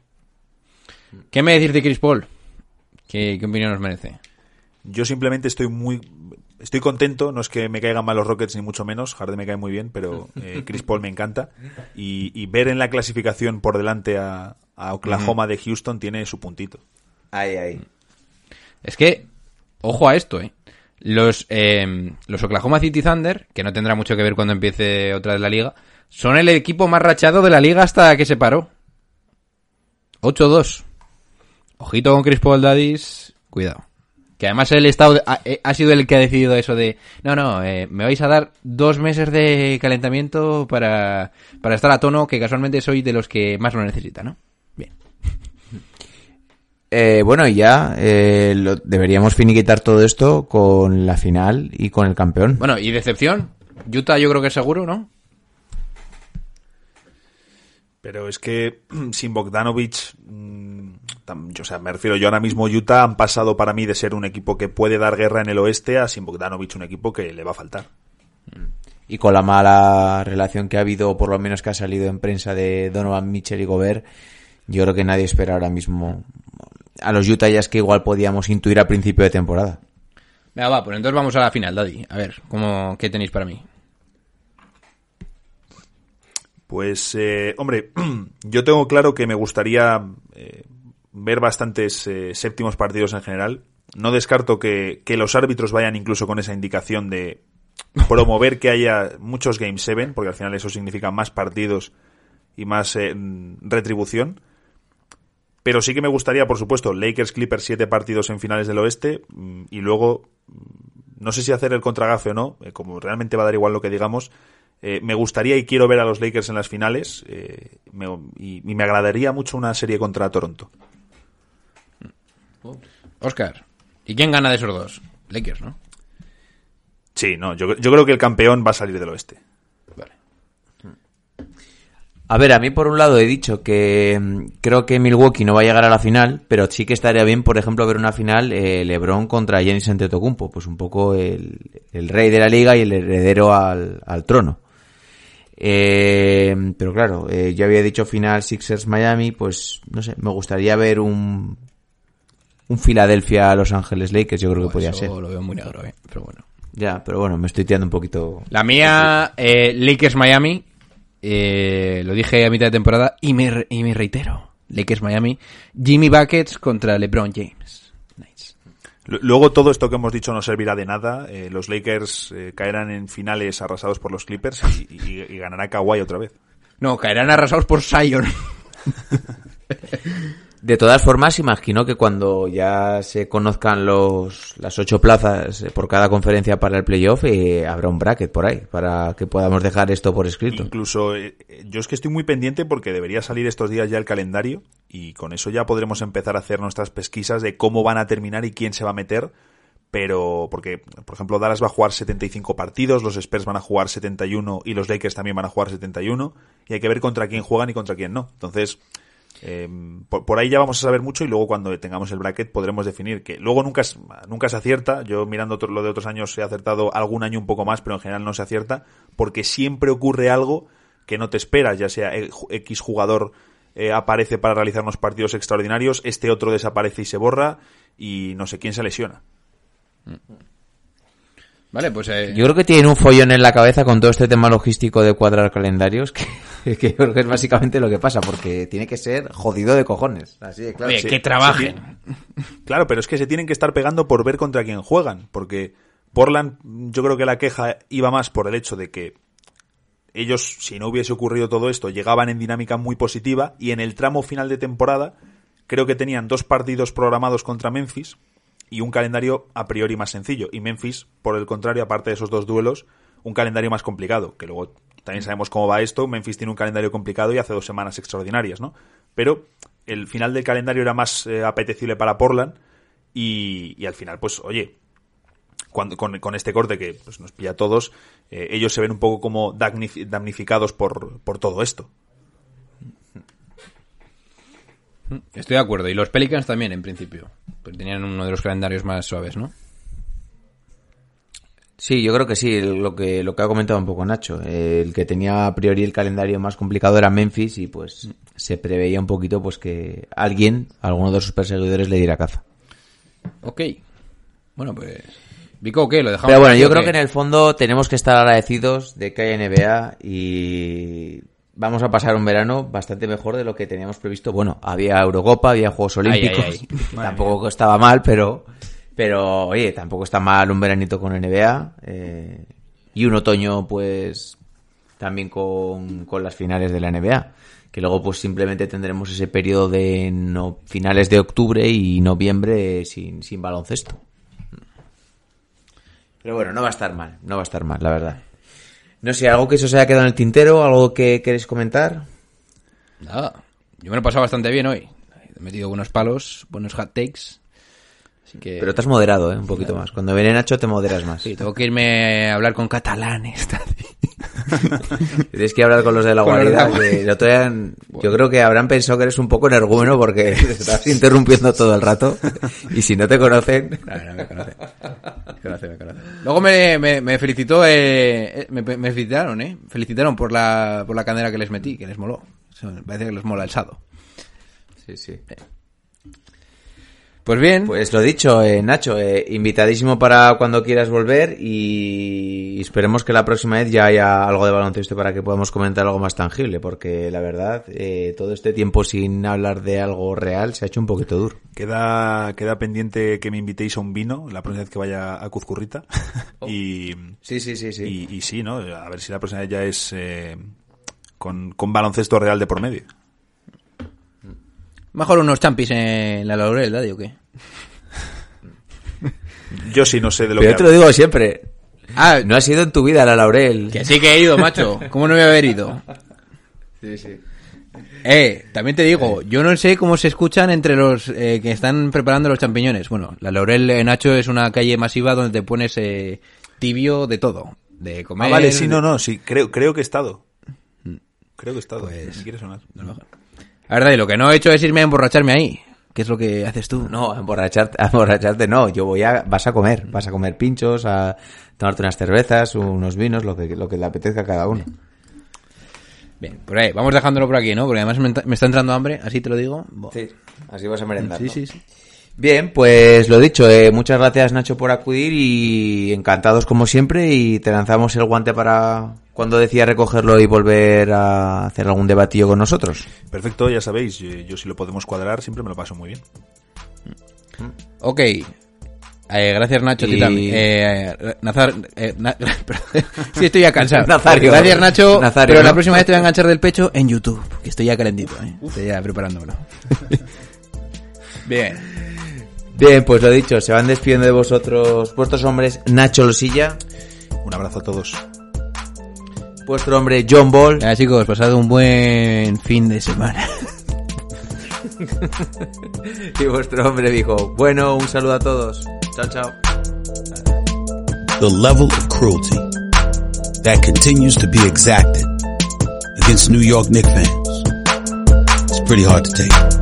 ¿qué me decís de Chris Paul? ¿Qué, qué opinión os merece? Yo simplemente estoy muy estoy contento, no es que me caigan mal los Rockets ni mucho menos, Harden me cae muy bien, pero eh, Chris Paul me encanta y, y ver en la clasificación por delante a, a Oklahoma de Houston tiene su puntito. Ahí, ahí. Es que, ojo a esto, eh. Los, eh, los Oklahoma City Thunder, que no tendrá mucho que ver cuando empiece otra vez la liga, son el equipo más rachado de la liga hasta que se paró. 8-2. Ojito con Chris Paul Daddies, cuidado. Que además el estado de- ha, eh, ha sido el que ha decidido eso de, no, no, eh, me vais a dar dos meses de calentamiento para, para estar a tono, que casualmente soy de los que más lo necesita, ¿no? Eh, bueno, y ya eh, lo- deberíamos finiquitar todo esto con la final y con el campeón. Bueno, y decepción, Utah yo creo que es seguro, ¿no? Pero es que sin Bogdanovich, mm, tam- yo, o sea, me refiero yo ahora mismo Utah han pasado para mí de ser un equipo que puede dar guerra en el oeste a sin Bogdanovich un equipo que le va a faltar. Y con la mala relación que ha habido, o por lo menos que ha salido en prensa de Donovan Mitchell y Gobert, yo creo que nadie espera ahora mismo a los Utah Jazz que igual podíamos intuir a principio de temporada. Venga, va, pues entonces vamos a la final, Daddy. A ver, ¿cómo, ¿qué tenéis para mí? Pues, eh, hombre, yo tengo claro que me gustaría eh, ver bastantes eh, séptimos partidos en general. No descarto que, que los árbitros vayan incluso con esa indicación de promover que haya muchos Game 7, porque al final eso significa más partidos y más eh, retribución. Pero sí que me gustaría, por supuesto, Lakers Clippers siete partidos en finales del oeste mm, y luego mm, no sé si hacer el contragafe o no, eh, como realmente va a dar igual lo que digamos. eh, me gustaría y quiero ver a los Lakers en las finales eh, me- y, y me agradaría mucho una serie contra Toronto. Oscar, ¿y quién gana de esos dos? Lakers, ¿no? Sí, no, yo, yo creo que el campeón va a salir del oeste. A ver, a mí por un lado he dicho que mm, creo que Milwaukee no va a llegar a la final, pero sí que estaría bien, por ejemplo, ver una final eh, LeBron contra Giannis Antetokounmpo, pues un poco el, el rey de la liga y el heredero al, al trono. Eh, pero claro, eh, yo había dicho final Sixers Miami, pues no sé, me gustaría ver un un Philadelphia Los Ángeles Lakers, yo creo que podría Eso ser. lo veo muy negro, ¿eh? Pero bueno. Ya, pero bueno, me estoy tirando un poquito. La mía, eh, Lakers Miami, eh, lo dije a mitad de temporada y me, y me reitero. Lakers Miami, Jimmy Buckets contra LeBron James. Nice. Luego todo esto que hemos dicho no servirá de nada. eh, los Lakers eh, caerán en finales arrasados por los Clippers y, y- y ganará Kawhi otra vez. No, caerán arrasados por Zion. De todas formas, imagino que cuando ya se conozcan los las ocho plazas eh, por cada conferencia para el playoff, eh, habrá un bracket por ahí para que podamos dejar esto por escrito. Incluso eh, eh, yo es que estoy muy pendiente porque debería salir estos días ya el calendario y con eso ya podremos empezar a hacer nuestras pesquisas de cómo van a terminar y quién se va a meter. Pero, porque, por ejemplo, Dallas va a jugar 75 partidos, los Spurs van a jugar 71 y los Lakers también van a jugar 71 y hay que ver contra quién juegan y contra quién no. Entonces, Eh, por, ahí ya vamos a saber mucho y luego cuando tengamos el bracket podremos definir que luego nunca, nunca se acierta. Yo mirando otro- lo de otros años he acertado algún año un poco más, pero en general no se acierta porque siempre ocurre algo que no te esperas, ya sea X jugador eh, aparece para realizar unos partidos extraordinarios, este otro desaparece y se borra y no sé quién se lesiona. Vale, pues eh, Yo creo que tienen un follón en la cabeza con todo este tema logístico de cuadrar calendarios, que, que yo creo que es básicamente lo que pasa, porque tiene que ser jodido de cojones. Así de claro. oye, sí, que sí, trabajen. Claro, pero es que se tienen que estar pegando por ver contra quién juegan, porque Portland, yo creo que la queja iba más por el hecho de que ellos, si no hubiese ocurrido todo esto, llegaban en dinámica muy positiva y en el tramo final de temporada creo que tenían dos partidos programados contra Memphis y un calendario a priori más sencillo. Y Memphis, por el contrario, aparte de esos dos duelos, un calendario más complicado, que luego también sabemos cómo va esto. Memphis tiene un calendario complicado y hace dos semanas extraordinarias, ¿no? Pero el final del calendario era más eh, apetecible para Portland y, al final, pues, oye, cuando, con, con este corte que pues, nos pilla a todos, eh, ellos se ven un poco como damnif- damnificados por, por todo esto. Estoy de acuerdo. Y los Pelicans también, en principio. Pues tenían uno de los calendarios más suaves, ¿no? Sí, yo creo que sí, lo que, lo que ha comentado un poco Nacho. El que tenía a priori el calendario más complicado era Memphis y pues se preveía un poquito pues que alguien, alguno de sus perseguidores le diera caza. Ok. Bueno, pues... Vico, ¿qué? ¿Lo dejamos Pero bueno, yo creo qué? que en el fondo tenemos que estar agradecidos de que haya NBA y vamos a pasar un verano bastante mejor de lo que teníamos previsto. Bueno, había Eurocopa, había Juegos Ay, Olímpicos, ay, tampoco estaba mal, pero, pero oye, tampoco está mal un veranito con NBA eh, y un otoño pues también con, con las finales de la NBA. Que luego pues simplemente tendremos ese periodo de no, finales de octubre y noviembre sin, sin baloncesto. Pero bueno, no va a estar mal, no va a estar mal, la verdad. No sé, algo que se os haya quedado en el tintero, algo que queréis comentar. Nada. Yo me lo he pasado bastante bien hoy. He metido buenos palos, buenos hot takes. Así que... Pero te has moderado, ¿eh? Un poquito más. Cuando viene Nacho te moderas más. Sí, tengo que irme a hablar con catalanes. Tienes que hablar con los de la guarida. yo creo que habrán pensado que eres un poco energúmeno porque te estás interrumpiendo todo el rato. Y si no te conocen... No, no, me conoce. Me conoce, me conoce. Luego me, me, me felicitó, eh, eh, me, me felicitaron, eh. Felicitaron por la, por la candela que les metí, que les moló. Parece que les mola el sado. Sí, sí. Pues bien, Pues lo dicho, eh, Nacho, eh, invitadísimo para cuando quieras volver y esperemos que la próxima vez ya haya algo de baloncesto para que podamos comentar algo más tangible, porque la verdad, eh, todo este tiempo sin hablar de algo real se ha hecho un poquito duro. Queda, queda pendiente que me invitéis a un vino la próxima vez que vaya a Cuzcurrita. y, Sí, sí, sí, sí. y, y sí, ¿no? A ver si la próxima vez ya es eh, con, con baloncesto real de por medio. Mejor unos champis en la laurel, ¿verdad? ¿O qué? Yo sí no sé de lo Pero yo que te lo digo siempre, Ah, no has ido en tu vida a la Laurel. que sí que he ido, macho. ¿Cómo no voy a haber ido? Sí, sí. Eh, también te digo, yo no sé cómo se escuchan entre los eh, que están preparando los champiñones. Bueno, la Laurel eh, Nacho es una calle masiva donde te pones eh, tibio de todo. De comer. Ah, vale, sí, no, no, sí, creo, creo que he estado. Creo que he estado. Pues- me quiere sonar. La verdad, y lo que no he hecho es irme a emborracharme ahí. ¿Qué es lo que haces tú? No, a emborracharte, a emborracharte no. Yo voy a, vas a comer, vas a comer pinchos, a tomarte unas cervezas, unos vinos, lo que, lo que le apetezca a cada uno. Bien, por ahí, vamos dejándolo por aquí, ¿no? Porque además me, está entrando hambre, así te lo digo. Sí, así vas a merendar. sí, ¿no? sí, sí. Bien, pues lo dicho, eh, muchas gracias Nacho por acudir y encantados como siempre y te lanzamos el guante para cuando decía recogerlo y volver a hacer algún debatillo con nosotros. Perfecto, ya sabéis, yo, yo si lo podemos cuadrar siempre me lo paso muy bien. Ok. Eh, gracias Nacho, Y- también. Eh, Nazar, eh, Na- sí, estoy ya cansado. Nazario. Gracias Nacho, Nazario, pero la próxima vez te voy a enganchar del pecho en YouTube, que estoy ya calentito, ¿eh? Estoy ya preparándomelo. Bien. Bien, pues lo dicho, se van despidiendo de vosotros vuestros hombres Nacho Losilla, Un abrazo a todos. vuestro hombre John Ball Venga chicos, pasad un buen fin de semana. y vuestro hombre dijo, bueno, un saludo a todos. Chao, chao. The level of cruelty that continues to be exacted against New York Knicks fans is pretty pretty hard to take.